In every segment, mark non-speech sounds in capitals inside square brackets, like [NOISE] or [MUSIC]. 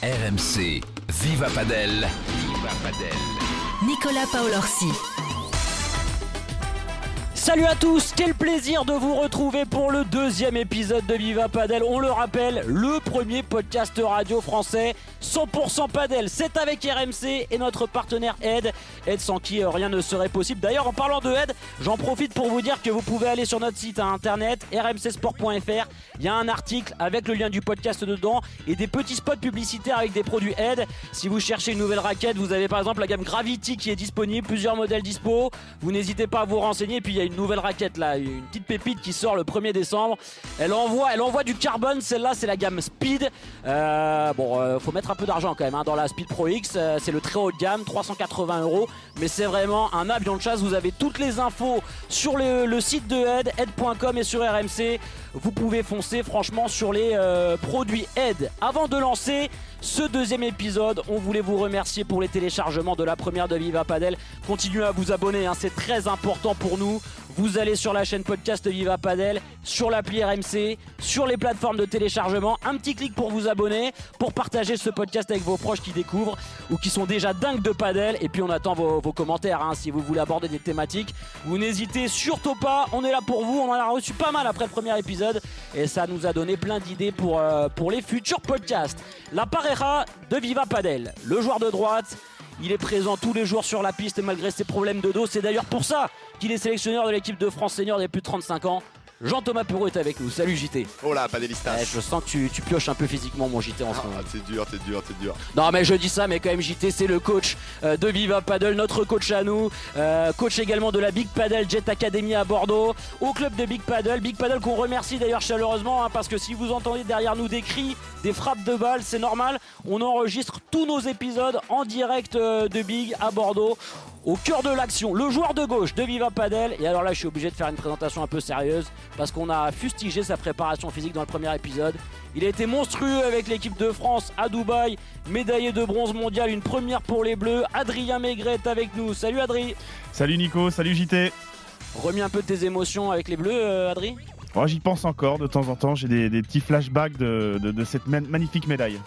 RMC, Viva Padel. Viva Padel. Nicolas Paolorsi. Salut à tous, quel plaisir de vous retrouver pour le deuxième épisode de Viva Padel. On le rappelle, le premier podcast radio français 100% Padel. C'est avec RMC et notre partenaire Ed. Ed sans qui euh, rien ne serait possible. D'ailleurs, en parlant de Ed, j'en profite pour vous dire que vous pouvez aller sur notre site internet rmcsport.fr. Il y a un article avec le lien du podcast dedans et des petits spots publicitaires avec des produits Ed. Si vous cherchez une nouvelle raquette, vous avez par exemple la gamme Gravity qui est disponible, plusieurs modèles dispo. Vous n'hésitez pas à vous renseigner. Puis il y a une nouvelle raquette là, une petite pépite qui sort le 1er décembre. Elle envoie, elle envoie du carbone. Celle-là, c'est la gamme Speed. Euh, bon, euh, faut mettre un peu d'argent quand même hein, dans la Speed Pro X. Euh, c'est le très haut de gamme, 380 euros. Mais c'est vraiment un avion de chasse. Vous avez toutes les infos sur le, site de Ed, ed.com et sur RMC. Vous pouvez foncer franchement sur les euh, produits Ed. Avant de lancer ce deuxième épisode, on voulait vous remercier pour les téléchargements de la première de Viva Padel. Continuez à vous abonner, hein, c'est très important pour nous. Vous allez sur la chaîne podcast Viva Padel, sur l'appli RMC, sur les plateformes de téléchargement. Un petit clic pour vous abonner, pour partager ce podcast avec vos proches qui découvrent ou qui sont déjà dingues de padel. Et puis on attend vos, commentaires hein, si vous voulez aborder des thématiques. Vous n'hésitez surtout pas, on est là pour vous. On en a reçu pas mal après le premier épisode et ça nous a donné plein d'idées pour, euh, pour les futurs podcasts. La Pareja de Viva Padel, le joueur de droite. Il est présent tous les jours sur la piste malgré ses problèmes de dos. C'est d'ailleurs pour ça qu'il est sélectionneur de l'équipe de France senior des plus de 35 ans. Jean-Thomas Perrault est avec nous. Salut JT. Oh là, pas d'Elistas. Eh, je sens que tu, tu pioches un peu physiquement mon JT en ce Ah, moment. c'est dur, c'est dur, c'est dur. Non mais je dis ça, mais quand même JT c'est le coach euh, de Viva Paddle, notre coach à nous, euh, coach également de la Big Paddle Jet Academy à Bordeaux, au club de Big Paddle, Big Paddle qu'on remercie d'ailleurs chaleureusement hein, parce que si vous entendez derrière nous des cris, des frappes de balles, c'est normal, on enregistre tous nos épisodes en direct euh, de Big à Bordeaux. Au cœur de l'action, le joueur de gauche de Viva Padel. Et alors là, je suis obligé de faire une présentation un peu sérieuse parce qu'on a fustigé sa préparation physique dans le premier épisode. Il a été monstrueux avec l'équipe de France à Dubaï, médaillé de bronze mondial, une première pour les Bleus. Adrien Maigret est avec nous. Salut Adri. Salut Nico, salut JT. Remis un peu de tes émotions avec les Bleus, euh, Adri? Oh, J'y pense encore de temps en temps, j'ai des, des petits flashbacks de, de- de cette ma- magnifique médaille.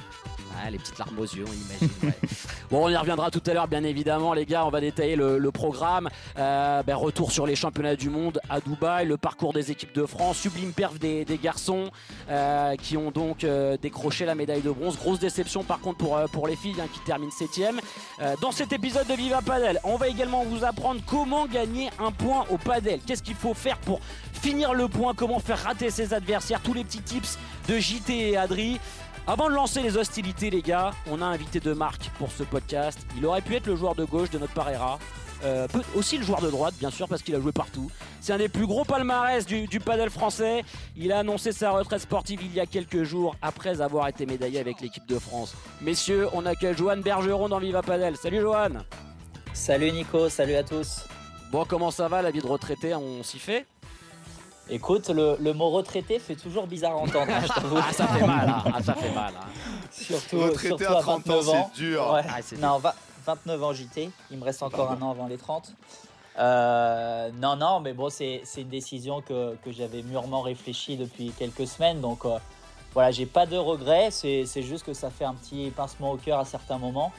Les petites larmes aux yeux, on imagine. ouais. [LAUGHS] bon, on y reviendra tout à l'heure, bien évidemment, les gars. On va détailler le, programme. Euh, ben, retour sur les championnats du monde à Dubaï, le parcours des équipes de France, sublime perf des, garçons euh, qui ont donc euh, décroché la médaille de bronze. Grosse déception, par contre, pour, pour les filles hein, qui terminent 7 Dans cet épisode de Viva Padel, on va également vous apprendre comment gagner un point au padel. Qu'est-ce qu'il faut faire pour finir le point, comment faire rater ses adversaires, tous les petits tips de JT et Adri. Avant de lancer les hostilités, les gars, on a invité de marque pour ce podcast. Il aurait pu être le joueur de gauche de notre Parera. Euh, peut- aussi le joueur de droite, bien sûr, parce qu'il a joué partout. C'est un des plus gros palmarès du, du padel français. Il a annoncé sa retraite sportive il y a quelques jours après avoir été médaillé avec l'équipe de France. Messieurs, on accueille Johan Bergeron dans Viva Padel. Salut Johan Salut Nico, salut à tous. Bon, comment ça va la vie de retraité? On s'y fait? Écoute, le, le mot retraité fait toujours bizarre à entendre, hein, je t'avoue. Ah, ça fait mal, hein. Ah, ça fait mal. hein. Surtout, Retraité surtout à à 30 29 ans, ans. c'est dur. Ouais. Ah, non, va- 29 ans JT, il me reste encore un an avant les 30. Euh, non, non, mais bon, c'est c'est une décision que, que j'avais mûrement réfléchi depuis quelques semaines. Donc euh, voilà, j'ai pas de regrets. C'est c'est juste que ça fait un petit pincement au cœur à certains moments.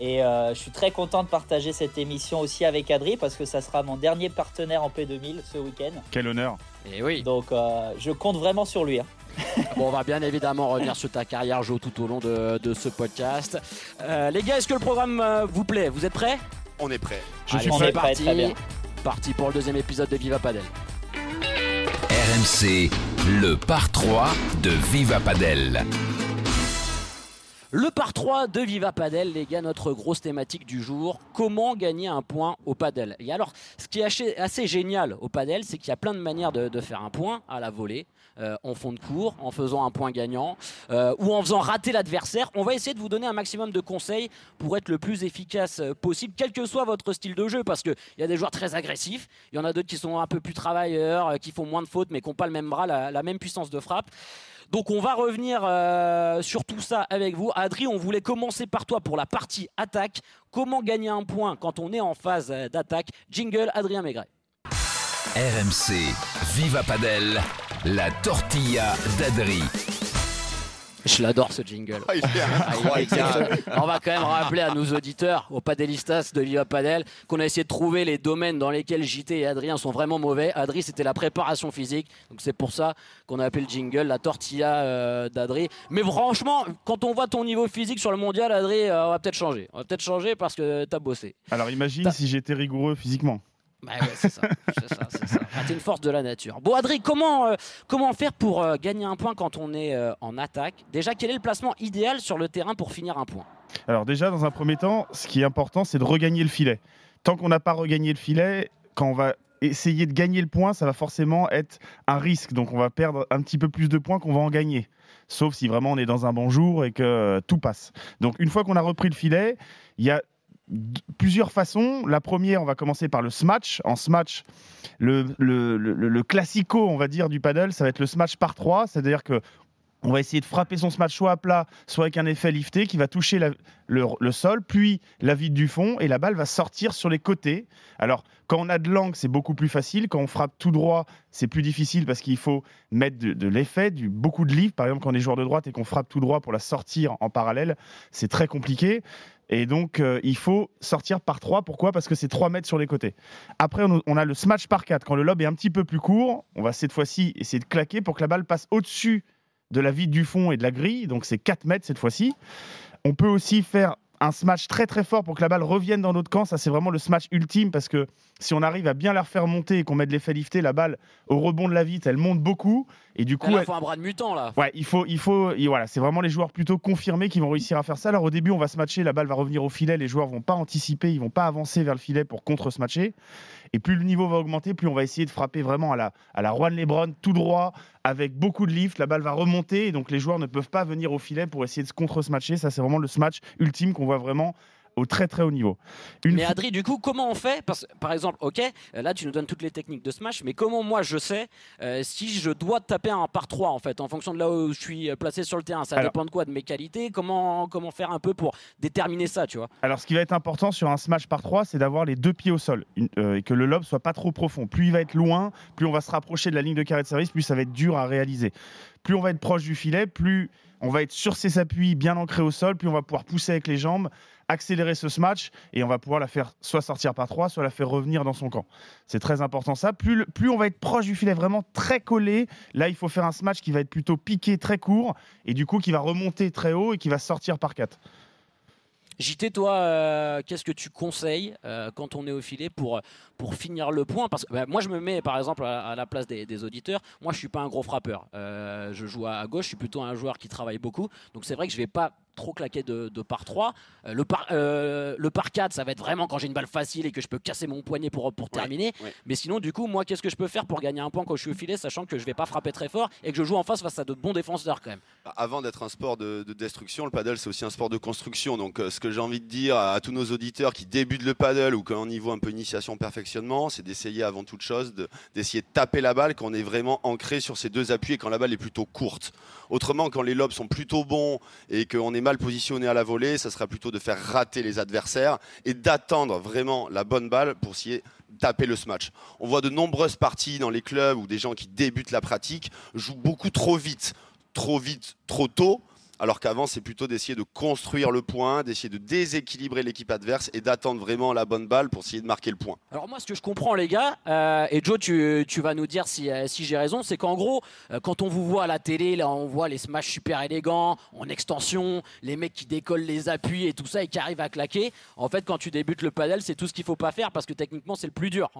Et euh, je suis très content de partager cette émission aussi avec Adri parce que ça sera mon dernier partenaire en P2000 ce week-end. Quel honneur. Et oui. Donc euh, je compte vraiment sur lui. hein. [LAUGHS] Bon, on va bien évidemment revenir sur ta carrière, Jo, tout au long de, de ce podcast. Euh, les gars, est-ce que le programme euh, vous plaît? Vous êtes prêts? On est prêt. Je Allez, suis on c'est est prêt, parti. très bien. Parti pour le deuxième épisode de Viva Padel. RMC, le par 3 de Viva Padel. Le par 3 de Viva Padel, les gars, notre grosse thématique du jour, comment gagner un point au padel? Et alors, ce qui est assez, génial au padel, c'est qu'il y a plein de manières de faire un point à la volée, euh, en fond de cours, en faisant un point gagnant, euh, ou en faisant rater l'adversaire. On va essayer de vous donner un maximum de conseils pour être le plus efficace euh, possible, quel que soit votre style de jeu, parce qu'il y a des joueurs très agressifs, il y en a d'autres qui sont un peu plus travailleurs, qui font moins de fautes, mais qui n'ont pas le même bras, la- même puissance de frappe. Donc on va revenir sur tout ça avec vous. Adri, on voulait commencer par toi pour la partie attaque. Comment gagner un point quand on est en phase d'attaque? Jingle, Adrien Maigret. RMC, Viva Padel, la tortilla d'Adri. Je l'adore ce jingle. Ah, il est Ah, incroyable. On va quand même rappeler à nos auditeurs, aux padelistas de Viva Padel, qu'on a essayé de trouver les domaines dans lesquels JT et Adrien sont vraiment mauvais. Adri, c'était la préparation physique, donc c'est pour ça qu'on a appelé le jingle la tortilla euh, d'Adri. Mais franchement, quand on voit ton niveau physique sur le mondial, Adri, euh, on va peut-être changer. On va peut-être changer parce que t'as bossé. Alors imagine T'as- si j'étais rigoureux physiquement. Bah ouais, c'est ça. c'est ça, c'est ça. Ah, T'es une force de la nature. Bon, Adri, comment, euh, comment faire pour euh, gagner un point quand on est euh, en attaque? Déjà, quel est le placement idéal sur le terrain pour finir un point? Alors déjà, dans un premier temps, ce qui est important, c'est de regagner le filet. Tant qu'on n'a pas regagné le filet, quand on va essayer de gagner le point, ça va forcément être un risque. Donc on va perdre un petit peu plus de points qu'on va en gagner. Sauf si vraiment on est dans un bon jour et que tout passe. Donc une fois qu'on a repris le filet, il y a plusieurs façons. La première, on va commencer par le smash. En smash, le, le, classico, on va dire, du paddle, ça va être le smash par 3. C'est-à-dire que on va essayer de frapper son smash soit à plat, soit avec un effet lifté qui va toucher le, sol, puis la vide du fond, et la balle va sortir sur les côtés. Alors, quand on a de l'angle, c'est beaucoup plus facile. Quand on frappe tout droit, c'est plus difficile parce qu'il faut mettre de, l'effet, beaucoup de lift. Par exemple, quand on est joueur de droite et qu'on frappe tout droit pour la sortir en parallèle, c'est très compliqué. Et donc, euh, il faut sortir par 3. Pourquoi? Parce que c'est 3 mètres sur les côtés. Après, on, a le smash par 4. Quand le lob est un petit peu plus court, on va cette fois-ci essayer de claquer pour que la balle passe au-dessus de la vide du fond et de la grille. Donc, c'est 4 mètres cette fois-ci. On peut aussi faire un smash très très fort pour que la balle revienne dans notre camp. Ça, c'est vraiment le smash ultime parce que si on arrive à bien la refaire monter et qu'on met de l'effet lifté, la balle, au rebond de la vite, elle monte beaucoup. Et du coup, Là, elle- il faut un bras de mutant, là. Ouais, il faut, il faut, et voilà, c'est vraiment les joueurs plutôt confirmés qui vont réussir à faire ça. Alors au début, on va se matcher, la balle va revenir au filet, les joueurs vont pas anticiper, ils vont pas avancer vers le filet pour contre se matcher. Et plus le niveau va augmenter, plus on va essayer de frapper vraiment à la, à la Juan Lebron, tout droit, avec beaucoup de lift. La balle va remonter, et donc les joueurs ne peuvent pas venir au filet pour essayer de se contre se matcher. Ça, c'est vraiment le smash ultime qu'on voit vraiment au très très haut niveau. Une Mais Adri, du coup, comment on fait Parce, Par exemple, ok, là tu nous donnes toutes les techniques de smash, mais comment moi je sais euh, si je dois taper un par 3 en fait, en fonction de là où je suis euh, placé sur le terrain Ça Alors- dépend de quoi De mes qualités comment, comment faire un peu pour déterminer ça, tu vois Alors, ce qui va être important sur un smash par 3, c'est d'avoir les deux pieds au sol une- euh, et que le lob soit pas trop profond. Plus il va être loin, plus on va se rapprocher de la ligne de carré de service, plus ça va être dur à réaliser. Plus on va être proche du filet, plus on va être sur ses appuis bien ancrés au sol, plus on va pouvoir pousser avec les jambes, accélérer ce smash et on va pouvoir la faire soit sortir par 3, soit la faire revenir dans son camp. C'est très important ça. Plus, on va être proche du filet, vraiment très collé, là il faut faire un smash qui va être plutôt piqué, très court et du coup qui va remonter très haut et qui va sortir par 4. JT, toi, euh, qu'est-ce que tu conseilles euh, quand on est au filet pour, pour finir le point Parce que bah, moi, je me mets par exemple à, à la place des, des auditeurs. Moi, je suis pas un gros frappeur. Euh, je joue à, gauche, je suis plutôt un joueur qui travaille beaucoup. Donc, c'est vrai que je vais pas trop claquer de, de par 3. Euh, le, par, euh, le par 4, ça va être vraiment quand j'ai une balle facile et que je peux casser mon poignet pour, pour terminer. ouais. Mais sinon, du coup, moi, qu'est-ce que je peux faire pour gagner un point quand je suis au filet, sachant que je vais pas frapper très fort et que je joue en face face à de bons défenseurs quand même? Avant d'être un sport de, de destruction, le paddle c'est aussi un sport de construction. Donc euh, ce que j'ai envie de dire à, à tous nos auditeurs qui débutent le paddle ou qui ont un niveau un peu initiation c'est d'essayer avant toute chose de- d'essayer de, taper la balle quand on est vraiment ancré sur ces deux appuis et quand la balle est plutôt courte. Autrement, quand les lobes sont plutôt bons et qu'on est mal positionné à la volée, ça sera plutôt de faire rater les adversaires et d'attendre vraiment la bonne balle pour de taper le smash. On voit de nombreuses parties dans les clubs où des gens qui débutent la pratique jouent beaucoup trop vite trop vite, trop tôt, alors qu'avant, c'est plutôt d'essayer de construire le point, d'essayer de déséquilibrer l'équipe adverse et d'attendre vraiment la bonne balle pour essayer de marquer le point. Alors moi, ce que je comprends, les gars, euh, et Joe, tu, tu vas nous dire si, euh, si j'ai raison, c'est qu'en gros, euh, quand on vous voit à la télé, là, on voit les smash super élégants, en extension, les mecs qui décollent les appuis et tout ça et qui arrivent à claquer. En fait, quand tu débutes le paddle, c'est tout ce qu'il faut pas faire parce que techniquement, c'est le plus dur.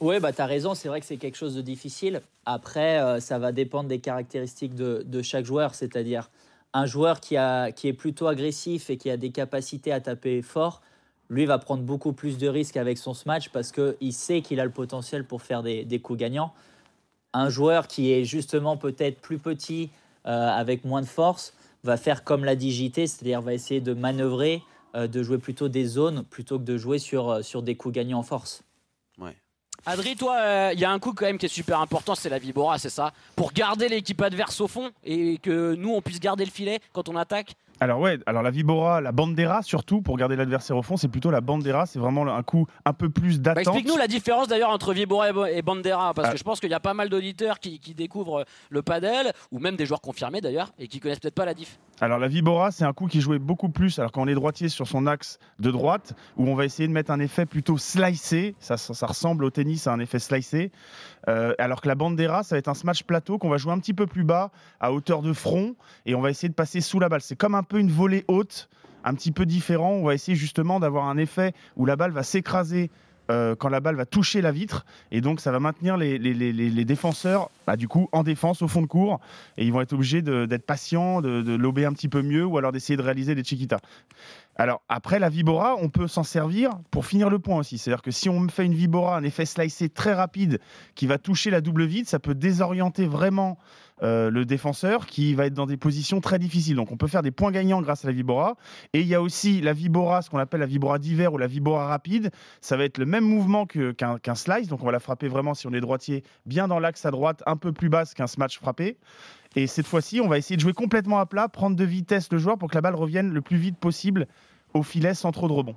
Oui, bah, tu as raison, c'est vrai que c'est quelque chose de difficile. Après, euh, ça va dépendre des caractéristiques de, de chaque joueur, c'est-à-dire un joueur qui, a, qui est plutôt agressif et qui a des capacités à taper fort, lui va prendre beaucoup plus de risques avec son smash parce qu'il sait qu'il a le potentiel pour faire des, des coups gagnants. Un joueur qui est justement peut-être plus petit, euh, avec moins de force, va faire comme l'a dit JT, c'est-à-dire va essayer de manœuvrer, euh, de jouer plutôt des zones plutôt que de jouer sur, euh, sur des coups gagnants en force. Adri, toi, il y a un coup quand même qui est super important, c'est la vibora, c'est ça Pour garder l'équipe adverse au fond et que nous, on puisse garder le filet quand on attaque Alors ouais, alors la Vibora, la Bandera surtout pour garder l'adversaire au fond, c'est plutôt la Bandera, c'est vraiment un coup un peu plus Bah, d'attente. Explique-nous la différence d'ailleurs entre Vibora et Bandera, parce Ah. que je pense qu'il y a pas mal d'auditeurs qui, qui découvrent le padel, ou même des joueurs confirmés d'ailleurs, et qui connaissent peut-être pas la diff. Alors la Vibora, c'est un coup qui jouait beaucoup plus, alors quand on est droitier sur son axe de droite, où on va essayer de mettre un effet plutôt slicé, ça, ressemble au tennis à un effet slicé, Euh, alors que la Bandera, ça va être un smash plateau qu'on va jouer un petit peu plus bas, à hauteur de front, et on va essayer de passer sous la balle. C'est comme un peu une volée haute, un petit peu différent, on va essayer justement d'avoir un effet où la balle va s'écraser euh, quand la balle va toucher la vitre, et donc ça va maintenir les, défenseurs, bah, du coup, en défense au fond de cours, et ils vont être obligés d'être patients, de, de lober un petit peu mieux ou alors d'essayer de réaliser des chiquitas. Alors après la vibora, on peut s'en servir pour finir le point aussi. C'est-à-dire que si on fait une vibora, un effet slicé très rapide qui va toucher la double vide, ça peut désorienter vraiment euh, le défenseur qui va être dans des positions très difficiles. Donc on peut faire des points gagnants grâce à la vibora. Et il y a aussi la vibora, ce qu'on appelle la vibora d'hiver ou la vibora rapide. Ça va être le même mouvement qu'un slice. Donc on va la frapper vraiment si on est droitier, bien dans l'axe à droite, un peu plus basse qu'un smash frappé. Et cette fois-ci, on va essayer de jouer complètement à plat, prendre de vitesse le joueur pour que la balle revienne le plus vite possible au filet sans trop de rebond.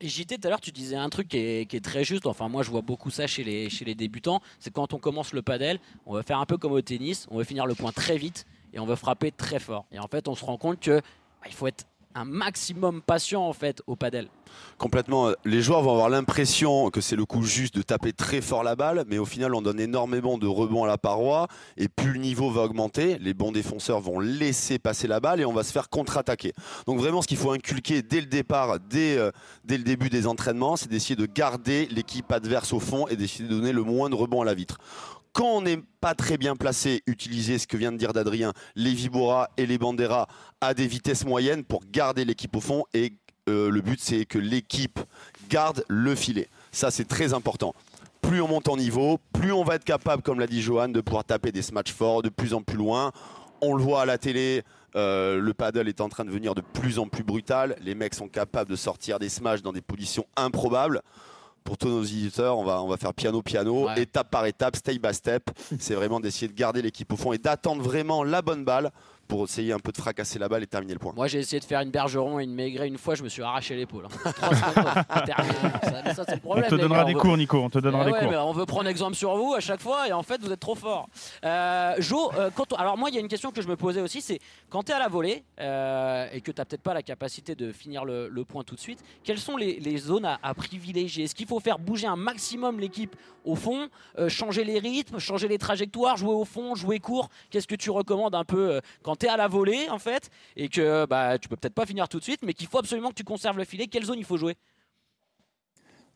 Et JT, tout à l'heure, tu disais un truc qui est, très juste. Enfin, moi, je vois beaucoup ça chez les, débutants. C'est quand on commence le padel, on va faire un peu comme au tennis. On va finir le point très vite et on va frapper très fort. Et en fait, on se rend compte que bah, faut être un maximum patient en fait au padel. Complètement. Les joueurs vont avoir l'impression que c'est le coup juste de taper très fort la balle, mais au final, on donne énormément de rebonds à la paroi. Et plus le niveau va augmenter, les bons défenseurs vont laisser passer la balle et on va se faire contre-attaquer. Donc, vraiment, ce qu'il faut inculquer dès le départ, dès, euh, dès le début des entraînements, c'est d'essayer de garder l'équipe adverse au fond et d'essayer de donner le moins de rebonds à la vitre. Quand on n'est pas très bien placé, utiliser ce que vient de dire d'Adrien, les Vibora et les Bandera à des vitesses moyennes pour garder l'équipe au fond et euh, le but c'est que l'équipe garde le filet. Ça c'est très important. Plus on monte en niveau, plus on va être capable, comme l'a dit Johan, de pouvoir taper des smash forts de plus en plus loin. On le voit à la télé, euh, le paddle est en train de devenir de plus en plus brutal. Les mecs sont capables de sortir des smash dans des positions improbables. Pour tous nos éditeurs, on va, on va faire piano piano, Ouais. étape par étape, step by step. C'est vraiment d'essayer de garder l'équipe au fond et d'attendre vraiment la bonne balle pour essayer un peu de fracasser la balle et terminer le point. Moi, j'ai essayé de faire une bergeron et une maigret une fois, je me suis arraché l'épaule. hein. [LAUGHS] Ça, ça, On te donnera gars, des veut- cours, Nico, on te donnera Eh des ouais, cours. mais on veut prendre exemple sur vous à chaque fois et en fait vous êtes trop fort. Euh, Jo, euh, quand on- alors moi il y a une question que je me posais aussi, c'est quand tu es à la volée euh, et que tu n'as peut-être pas la capacité de finir le, le point tout de suite, quelles sont les, les zones à, à privilégier? Est-ce qu'il faut faire bouger un maximum l'équipe au fond, euh, changer les rythmes, changer les trajectoires, jouer au fond, jouer court? Qu'est-ce que tu recommandes un peu euh, quand à la volée en fait et que bah, tu peux peut-être pas finir tout de suite mais qu'il faut absolument que tu conserves le filet Quelle zone il faut jouer?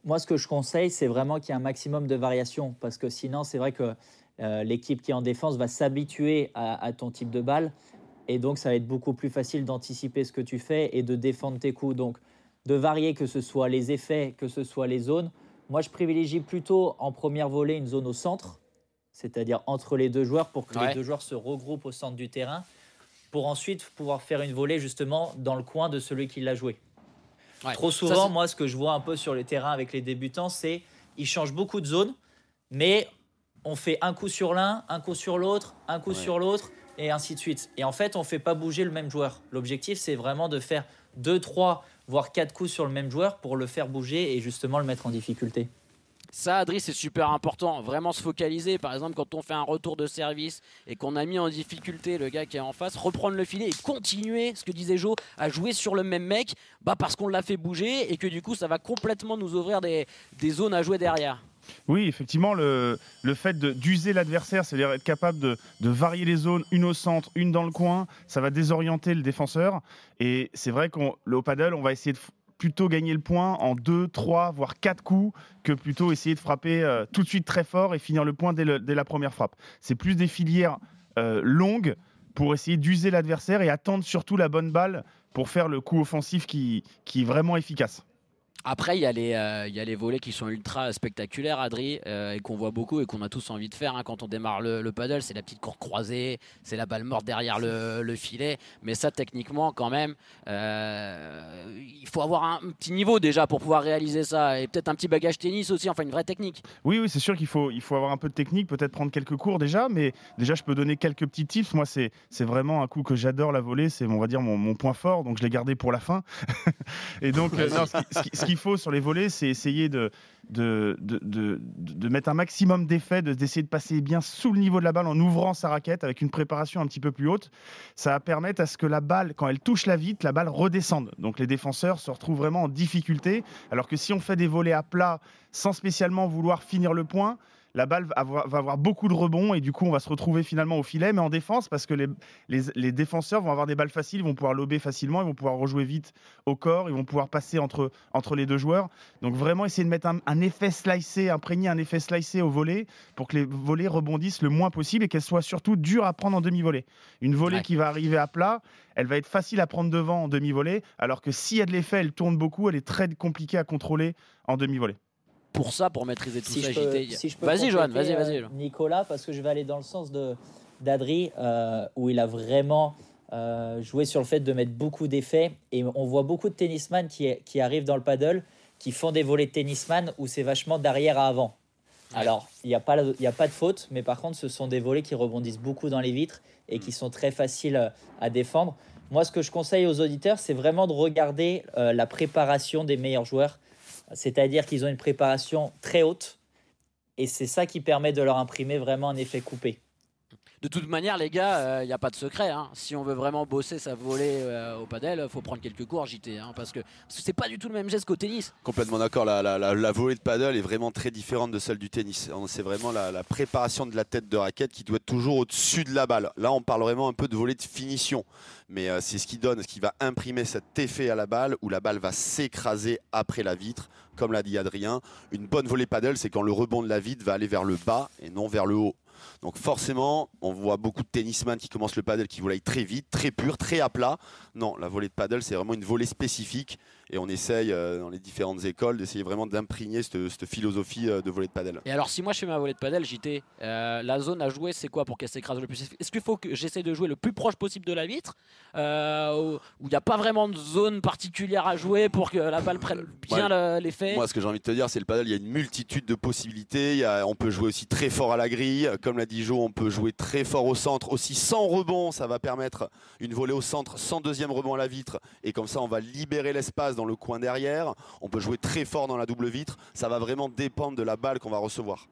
Moi, ce que je conseille, c'est vraiment qu'il y ait un maximum de variation. Parce que sinon, c'est vrai que euh, l'équipe qui est en défense va s'habituer à, à ton type de balle. Et donc, ça va être beaucoup plus facile d'anticiper ce que tu fais et de défendre tes coups. Donc, de varier, que ce soit les effets, que ce soit les zones. Moi, je privilégie plutôt en première volée une zone au centre, c'est-à-dire entre les deux joueurs, pour que Ouais. les deux joueurs se regroupent au centre du terrain, pour ensuite pouvoir faire une volée justement dans le coin de celui qui l'a joué. Ouais. Trop souvent, moi, ce que je vois un peu sur les terrains avec les débutants, c'est ils changent beaucoup de zones, mais on fait un coup sur l'un, un coup sur l'autre, un coup Ouais. sur l'autre, et ainsi de suite. Et en fait, on fait pas bouger le même joueur. L'objectif, c'est vraiment de faire deux, trois, voire quatre coups sur le même joueur pour le faire bouger et justement le mettre en difficulté. Ça, Adri, c'est super important. Vraiment se focaliser. Par exemple, quand on fait un retour de service et qu'on a mis en difficulté le gars qui est en face, reprendre le filet et continuer, ce que disait Jo, à jouer sur le même mec, bah parce qu'on l'a fait bouger et que du coup, ça va complètement nous ouvrir des, des zones à jouer derrière. Oui, effectivement, le, le fait d'user l'adversaire, c'est-à-dire être capable de, de varier les zones, une au centre, une dans le coin, ça va désorienter le défenseur. Et c'est vrai qu'au paddle, on va essayer de plutôt gagner le point en deux, trois, voire quatre coups, que plutôt essayer de frapper euh, tout de suite très fort et finir le point dès, la première frappe. C'est plus des filières euh, longues pour essayer d'user l'adversaire et attendre surtout la bonne balle pour faire le coup offensif qui est vraiment efficace. Après, il y, a les, euh, il y a les volets qui sont ultra spectaculaires, Adri, euh, et qu'on voit beaucoup et qu'on a tous envie de faire hein, quand on démarre le, le paddle. C'est la petite cour croisée, c'est la balle morte derrière le, le filet. Mais ça, techniquement, quand même, euh, il faut avoir un petit niveau déjà pour pouvoir réaliser ça. Et peut-être un petit bagage tennis aussi, enfin une vraie technique. Oui, oui, c'est sûr qu'il faut, il faut avoir un peu de technique, peut-être prendre quelques cours déjà, mais déjà, je peux donner quelques petits tips. Moi, c'est, vraiment un coup que j'adore la volée, c'est, on va dire, mon, point fort, donc je l'ai gardé pour la fin. [LAUGHS] et donc, euh, ce, qui- qu'il faut sur les volets, c'est essayer de, de, de, de- mettre un maximum d'effet, de- d'essayer de passer bien sous le niveau de la balle en ouvrant sa raquette avec une préparation un petit peu plus haute. Ça va permettre à ce que la balle, quand elle touche la vitre, la balle redescende. Donc les défenseurs se retrouvent vraiment en difficulté. Alors que si on fait des volets à plat sans spécialement vouloir finir le point, la balle va avoir, beaucoup de rebonds et du coup on va se retrouver finalement au filet, mais en défense parce que les, les, les défenseurs vont avoir des balles faciles, ils vont pouvoir lober facilement, ils vont pouvoir rejouer vite au corps, ils vont pouvoir passer entre, entre les deux joueurs. Donc vraiment essayer de mettre un, un effet slicé, imprégner un effet slicé au volet pour que les volets rebondissent le moins possible et qu'elles soient surtout dures à prendre en demi-volée. Une volée Ouais. qui va arriver à plat, elle va être facile à prendre devant en demi-volée, alors que s'il y a de l'effet, elle tourne beaucoup, elle est très compliquée à contrôler en demi-volée. Pour ça, pour maîtriser tout Si ça, si Vas-y, Johan, vas-y, vas-y. euh, Nicolas, parce que je vais aller dans le sens de d'Adri, euh, où il a vraiment euh, joué sur le fait de mettre beaucoup d'effets. Et on voit beaucoup de tennisman qui, qui arrivent dans le paddle, qui font des volets de tennisman où c'est vachement d'arrière à avant. Alors, il n'y a, pas y a pas de faute, mais par contre, ce sont des volets qui rebondissent beaucoup dans les vitres et qui sont très faciles à défendre. Moi, ce que je conseille aux auditeurs, c'est vraiment de regarder euh, la préparation des meilleurs joueurs. C'est-à-dire qu'ils ont une préparation très haute. Et c'est ça qui permet de leur imprimer vraiment un effet coupé. De toute manière, les gars, il n'y a pas de secret. hein. Si on veut vraiment bosser sa volée euh, au padel, faut prendre quelques cours JT. hein, parce que c'est pas du tout le même geste qu'au tennis. Complètement d'accord, la, la, la, la volée de paddle est vraiment très différente de celle du tennis. C'est vraiment la, la préparation de la tête de raquette qui doit être toujours au-dessus de la balle. Là, on parle vraiment un peu de volée de finition. Mais euh, c'est ce qui donne, ce qui va imprimer cet effet à la balle où la balle va s'écraser après la vitre. Comme l'a dit Adrien, une bonne volée paddle, c'est quand le rebond de la vitre va aller vers le bas et non vers le haut. Donc forcément, on voit beaucoup de tennisman qui commencent le paddle qui volaillent très vite, très pur, très à plat. Non, la volée de paddle, c'est vraiment une volée spécifique et on essaye euh, dans les différentes écoles d'essayer vraiment d'imprégner cette, cette philosophie euh, de volée de paddle. Et alors, si moi je fais ma volée de padel, JT, euh, la zone à jouer, c'est quoi pour qu'elle s'écrase le plus? Est-ce qu'il faut que j'essaie de jouer le plus proche possible de la vitre euh, Où il n'y a pas vraiment de zone particulière à jouer pour que la balle prenne bien le- l'effet? Moi, ce que j'ai envie de te dire, c'est le paddle, il y a une multitude de possibilités. Il y a- on peut jouer aussi très fort à la grille. Comme l'a dit Joe, on peut jouer très fort au centre, aussi sans rebond. Ça va permettre une volée au centre sans deuxième rebond à la vitre. Et comme ça, on va libérer l'espace le coin derrière. On peut jouer très fort dans la double vitre. Ça va vraiment dépendre de la balle qu'on va recevoir.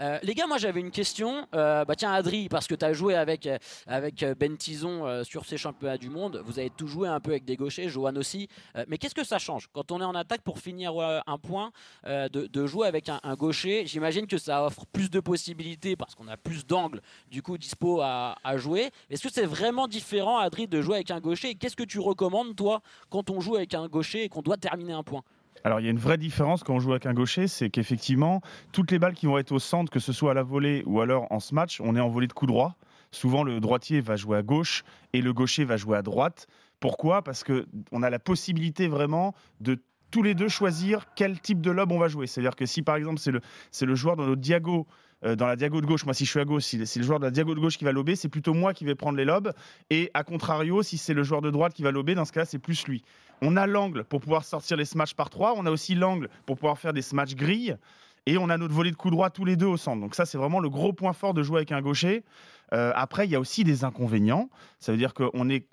Euh, les gars, moi j'avais une question. Euh, bah tiens, Adri, parce que tu as joué avec, euh, Ben Tison sur ces championnats du monde, vous avez tout joué un peu avec des gauchers, Johan aussi. Mais qu'est-ce que ça change quand on est en attaque pour finir un point de, jouer avec un, gaucher? J'imagine que ça offre plus de possibilités parce qu'on a plus d'angles du coup dispo à, jouer. Est-ce que c'est vraiment différent, Adri, de jouer avec un gaucher? Qu'est-ce que tu recommandes, toi, quand on joue avec un gaucher et qu'on doit terminer un point? Alors il y a une vraie différence quand on joue avec un gaucher, c'est qu'effectivement, toutes les balles qui vont être au centre, que ce soit à la volée ou alors en smash, on est en volée de coup droit. Souvent le droitier va jouer à gauche et le gaucher va jouer à droite. Pourquoi? Parce que on a la possibilité vraiment de tous les deux choisir quel type de lob on va jouer. C'est-à-dire que si par exemple c'est le, c'est le joueur dans notre diago, euh, dans la diago de gauche, moi si je suis à gauche, si c'est le joueur de la diago de gauche qui va lober, c'est plutôt moi qui vais prendre les lobes. Et à contrario, si c'est le joueur de droite qui va lober, dans ce cas-là, c'est plus lui. On a l'angle pour pouvoir sortir les smash par trois. On a aussi l'angle pour pouvoir faire des smash grilles. Et on a notre volée de coup droit tous les deux au centre. Donc ça, c'est vraiment le gros point fort de jouer avec un gaucher. Euh, après, il y a aussi des inconvénients. Ça veut dire qu'on est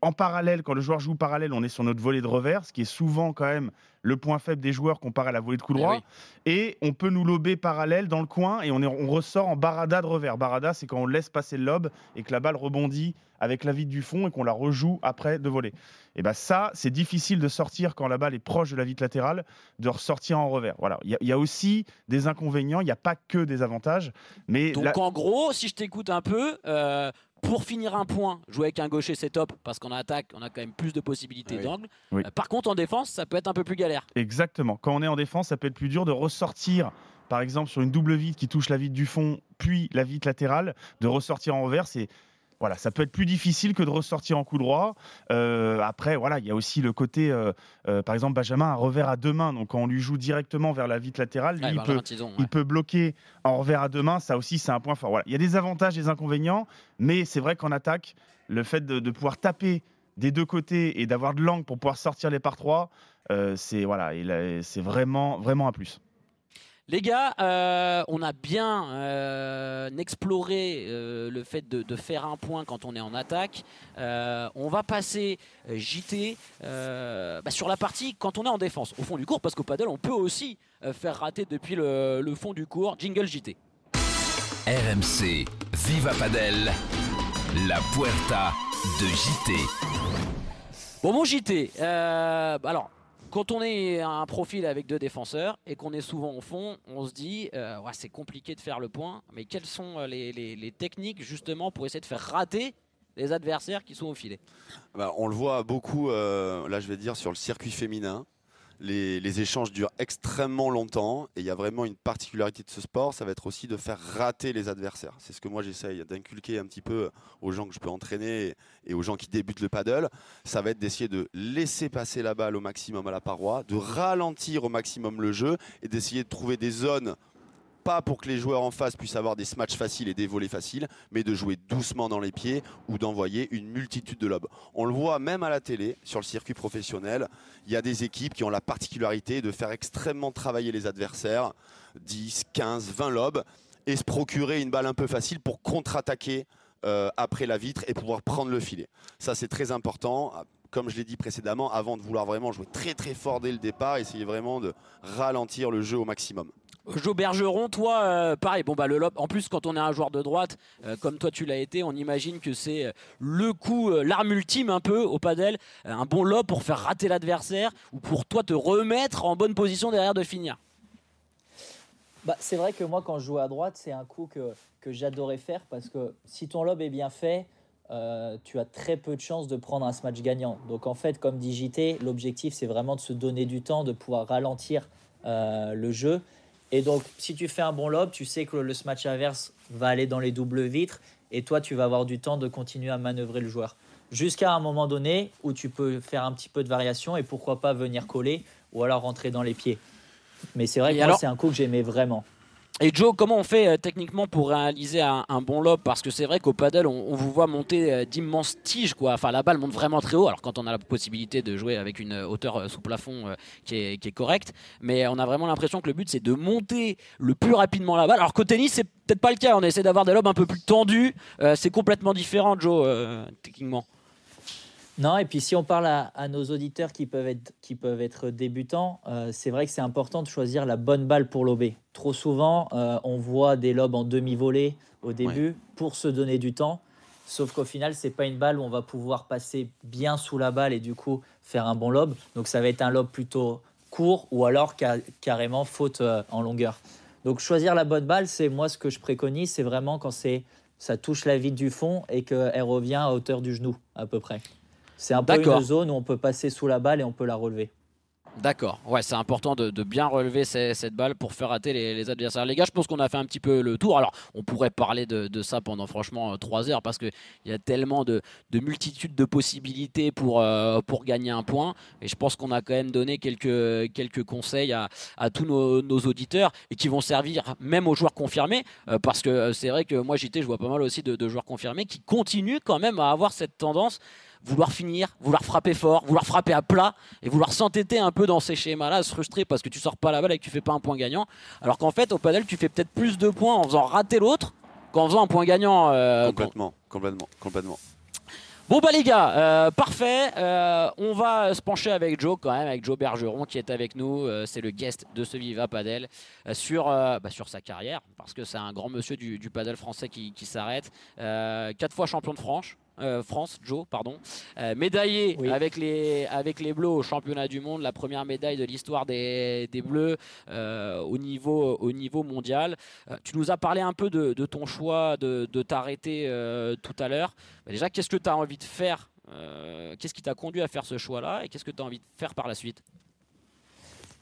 en parallèle, quand le joueur joue parallèle, on est sur notre volée de revers, ce qui est souvent quand même le point faible des joueurs comparé à la volée de coup Eh droit. oui. Et on peut nous lober parallèle dans le coin et on, est- on ressort en barada de revers. Barada, c'est quand on laisse passer le lob et que la balle rebondit avec la vitre du fond et qu'on la rejoue après de voler. Et ben ça, c'est difficile de sortir quand la balle est proche de la vitre latérale, de ressortir en revers. Voilà. Il y, a- il y a aussi des inconvénients, il n'y a pas que des avantages. Mais Donc la- en gros, si je t'écoute un peu, euh, pour finir un point, jouer avec un gaucher c'est top parce qu'en attaque on a quand même plus de possibilités Oui. d'angle. Oui. Euh, par contre en défense ça peut être un peu plus galère. Exactement. Quand on est en défense, ça peut être plus dur de ressortir, par exemple, sur une double vitre qui touche la vitre du fond, puis la vitre latérale, de ressortir en revers. C'est voilà, ça peut être plus difficile que de ressortir en coup droit. Euh, après, voilà, il y a aussi le côté, euh, euh, par exemple, Benjamin a un revers à deux mains, donc quand on lui joue directement vers la vitre latérale, lui, Ouais, il, peut, Tison, ouais. il peut bloquer en revers à deux mains. Ça aussi, c'est un point fort. Voilà, il y a des avantages, des inconvénients, mais c'est vrai qu'en attaque, le fait de, de pouvoir taper des deux côtés et d'avoir de l'angle pour pouvoir sortir les par trois, euh, c'est voilà, c'est vraiment, vraiment un plus. Les gars, euh, on a bien euh, exploré euh, le fait de, de faire un point quand on est en attaque. On va passer JT bah, sur la partie quand on est en défense, au fond du cours, parce qu'au paddle, on peut aussi faire rater depuis le, le fond du cours. Jingle JT. RMC, Viva Padel, la Puerta de JT. Bon, mon JT, euh, alors, quand on est un profil avec deux défenseurs et qu'on est souvent au fond, on se dit, euh, c'est compliqué de faire le point, mais quelles sont euh, les techniques justement pour essayer de faire rater les adversaires qui sont au filet? Bah, on le voit beaucoup, euh, là je vais dire, sur le circuit féminin. Les, échanges durent extrêmement longtemps et il y a vraiment une particularité de ce sport, ça va être aussi de faire rater les adversaires. C'est ce que moi j'essaye d'inculquer un petit peu aux gens que je peux entraîner et aux gens qui débutent le paddle. Ça va être d'essayer de laisser passer la balle au maximum à la paroi, de ralentir au maximum le jeu et d'essayer de trouver des zones pas pour que les joueurs en face puissent avoir des smatchs faciles et des volets faciles, mais de jouer doucement dans les pieds ou d'envoyer une multitude de lobes. On le voit même à la télé, sur le circuit professionnel, il y a des équipes qui ont la particularité de faire extrêmement travailler les adversaires, 10, 15, 20 lobes, et se procurer une balle un peu facile pour contre-attaquer euh, après la vitre et pouvoir prendre le filet. Ça c'est très important. Comme je l'ai dit précédemment, avant de vouloir vraiment jouer très très fort dès le départ, essayer vraiment de ralentir le jeu au maximum. Joe Bergeron, toi, euh, pareil. Bon bah le lob. En plus, quand on est un joueur de droite, euh, comme toi tu l'as été, on imagine que c'est euh, le coup, l'arme ultime un peu au padel, un bon lob pour faire rater l'adversaire ou pour toi te remettre en bonne position derrière de finir? Bah, c'est vrai que moi, quand je joue à droite, c'est un coup que, j'adorais faire parce que si ton lob est bien fait, tu as très peu de chances de prendre un smash gagnant. Donc en fait, comme dit JT, l'objectif, c'est vraiment de se donner du temps, de pouvoir ralentir le jeu. Et donc, si tu fais un bon lob, tu sais que le smash inverse va aller dans les doubles vitres et toi, tu vas avoir du temps de continuer à manœuvrer le joueur. Jusqu'à un moment donné où tu peux faire un petit peu de variation et pourquoi pas venir coller ou alors rentrer dans les pieds. Mais c'est vrai Et que alors- c'est un coup que j'aimais vraiment. Et Joe, comment on fait euh, techniquement pour réaliser un, bon lob? Parce que c'est vrai qu'au paddle, on, vous voit monter euh, d'immenses tiges, quoi. Enfin, la balle monte vraiment très haut. Alors, quand on a la possibilité de jouer avec une euh, hauteur sous plafond qui, est, qui est correcte, mais on a vraiment l'impression que le but c'est de monter le plus rapidement la balle. Alors qu'au tennis, c'est peut-être pas le cas. On essaie d'avoir des lobes un peu plus tendus. C'est complètement différent, Joe, techniquement. Non, et puis si on parle à, à nos auditeurs qui peuvent être, qui peuvent être débutants, euh, c'est vrai que c'est important de choisir la bonne balle pour lober. Trop souvent, euh, on voit des lobes en demi-volée au début pour se donner du temps. Sauf qu'au final, c'est pas une balle où on va pouvoir passer bien sous la balle et du coup faire un bon lob. Donc ça va être un lob plutôt court ou alors ca- carrément faute euh, en longueur. Donc choisir la bonne balle, c'est moi ce que je préconise, c'est vraiment quand c'est ça touche la vitre du fond et qu'elle revient à hauteur du genou à peu près. C'est un peu une zone où on peut passer sous la balle et on peut la relever. D'accord, ouais, c'est important de, de bien relever ces- cette balle pour faire rater les, les adversaires. Les gars, je pense qu'on a fait un petit peu le tour. Alors, on pourrait parler de, de ça pendant franchement euh, trois heures parce qu'il y a tellement de, de multitudes de possibilités pour, euh, pour gagner un point. Et je pense qu'on a quand même donné quelques, quelques conseils à, à tous nos, nos auditeurs et qui vont servir même aux joueurs confirmés euh, parce que c'est vrai que moi, j'étais, je vois pas mal aussi de joueurs confirmés qui continuent quand même à avoir cette tendance vouloir finir, vouloir frapper fort, vouloir frapper à plat et vouloir s'entêter un peu dans ces schémas-là, se frustrer parce que tu sors pas la balle et que tu fais pas un point gagnant. Alors qu'en fait, au padel, tu fais peut-être plus de points en faisant rater l'autre qu'en faisant un point gagnant. euh, quand- complètement, complètement, complètement. Bon bah les gars, euh, parfait. Euh, on va se pencher avec Joe quand même, avec Joe Bergeron qui est avec nous. Euh, c'est le guest de ce Viva Padel sur, bah, sur sa carrière parce que c'est un grand monsieur du, du padel français qui, qui s'arrête. Quatre fois champion de France. Euh, France, Joe, pardon, Euh, médaillé Oui. avec, les, avec les Bleus au championnat du monde, la première médaille de l'histoire des, des Bleus euh, au, niveau, au niveau mondial. Tu nous as parlé un peu de, de ton choix de, de t'arrêter tout à l'heure. Bah, déjà, qu'est-ce que tu as envie de faire Qu'est-ce qui t'a conduit à faire ce choix-là Et qu'est-ce que tu as envie de faire par la suite?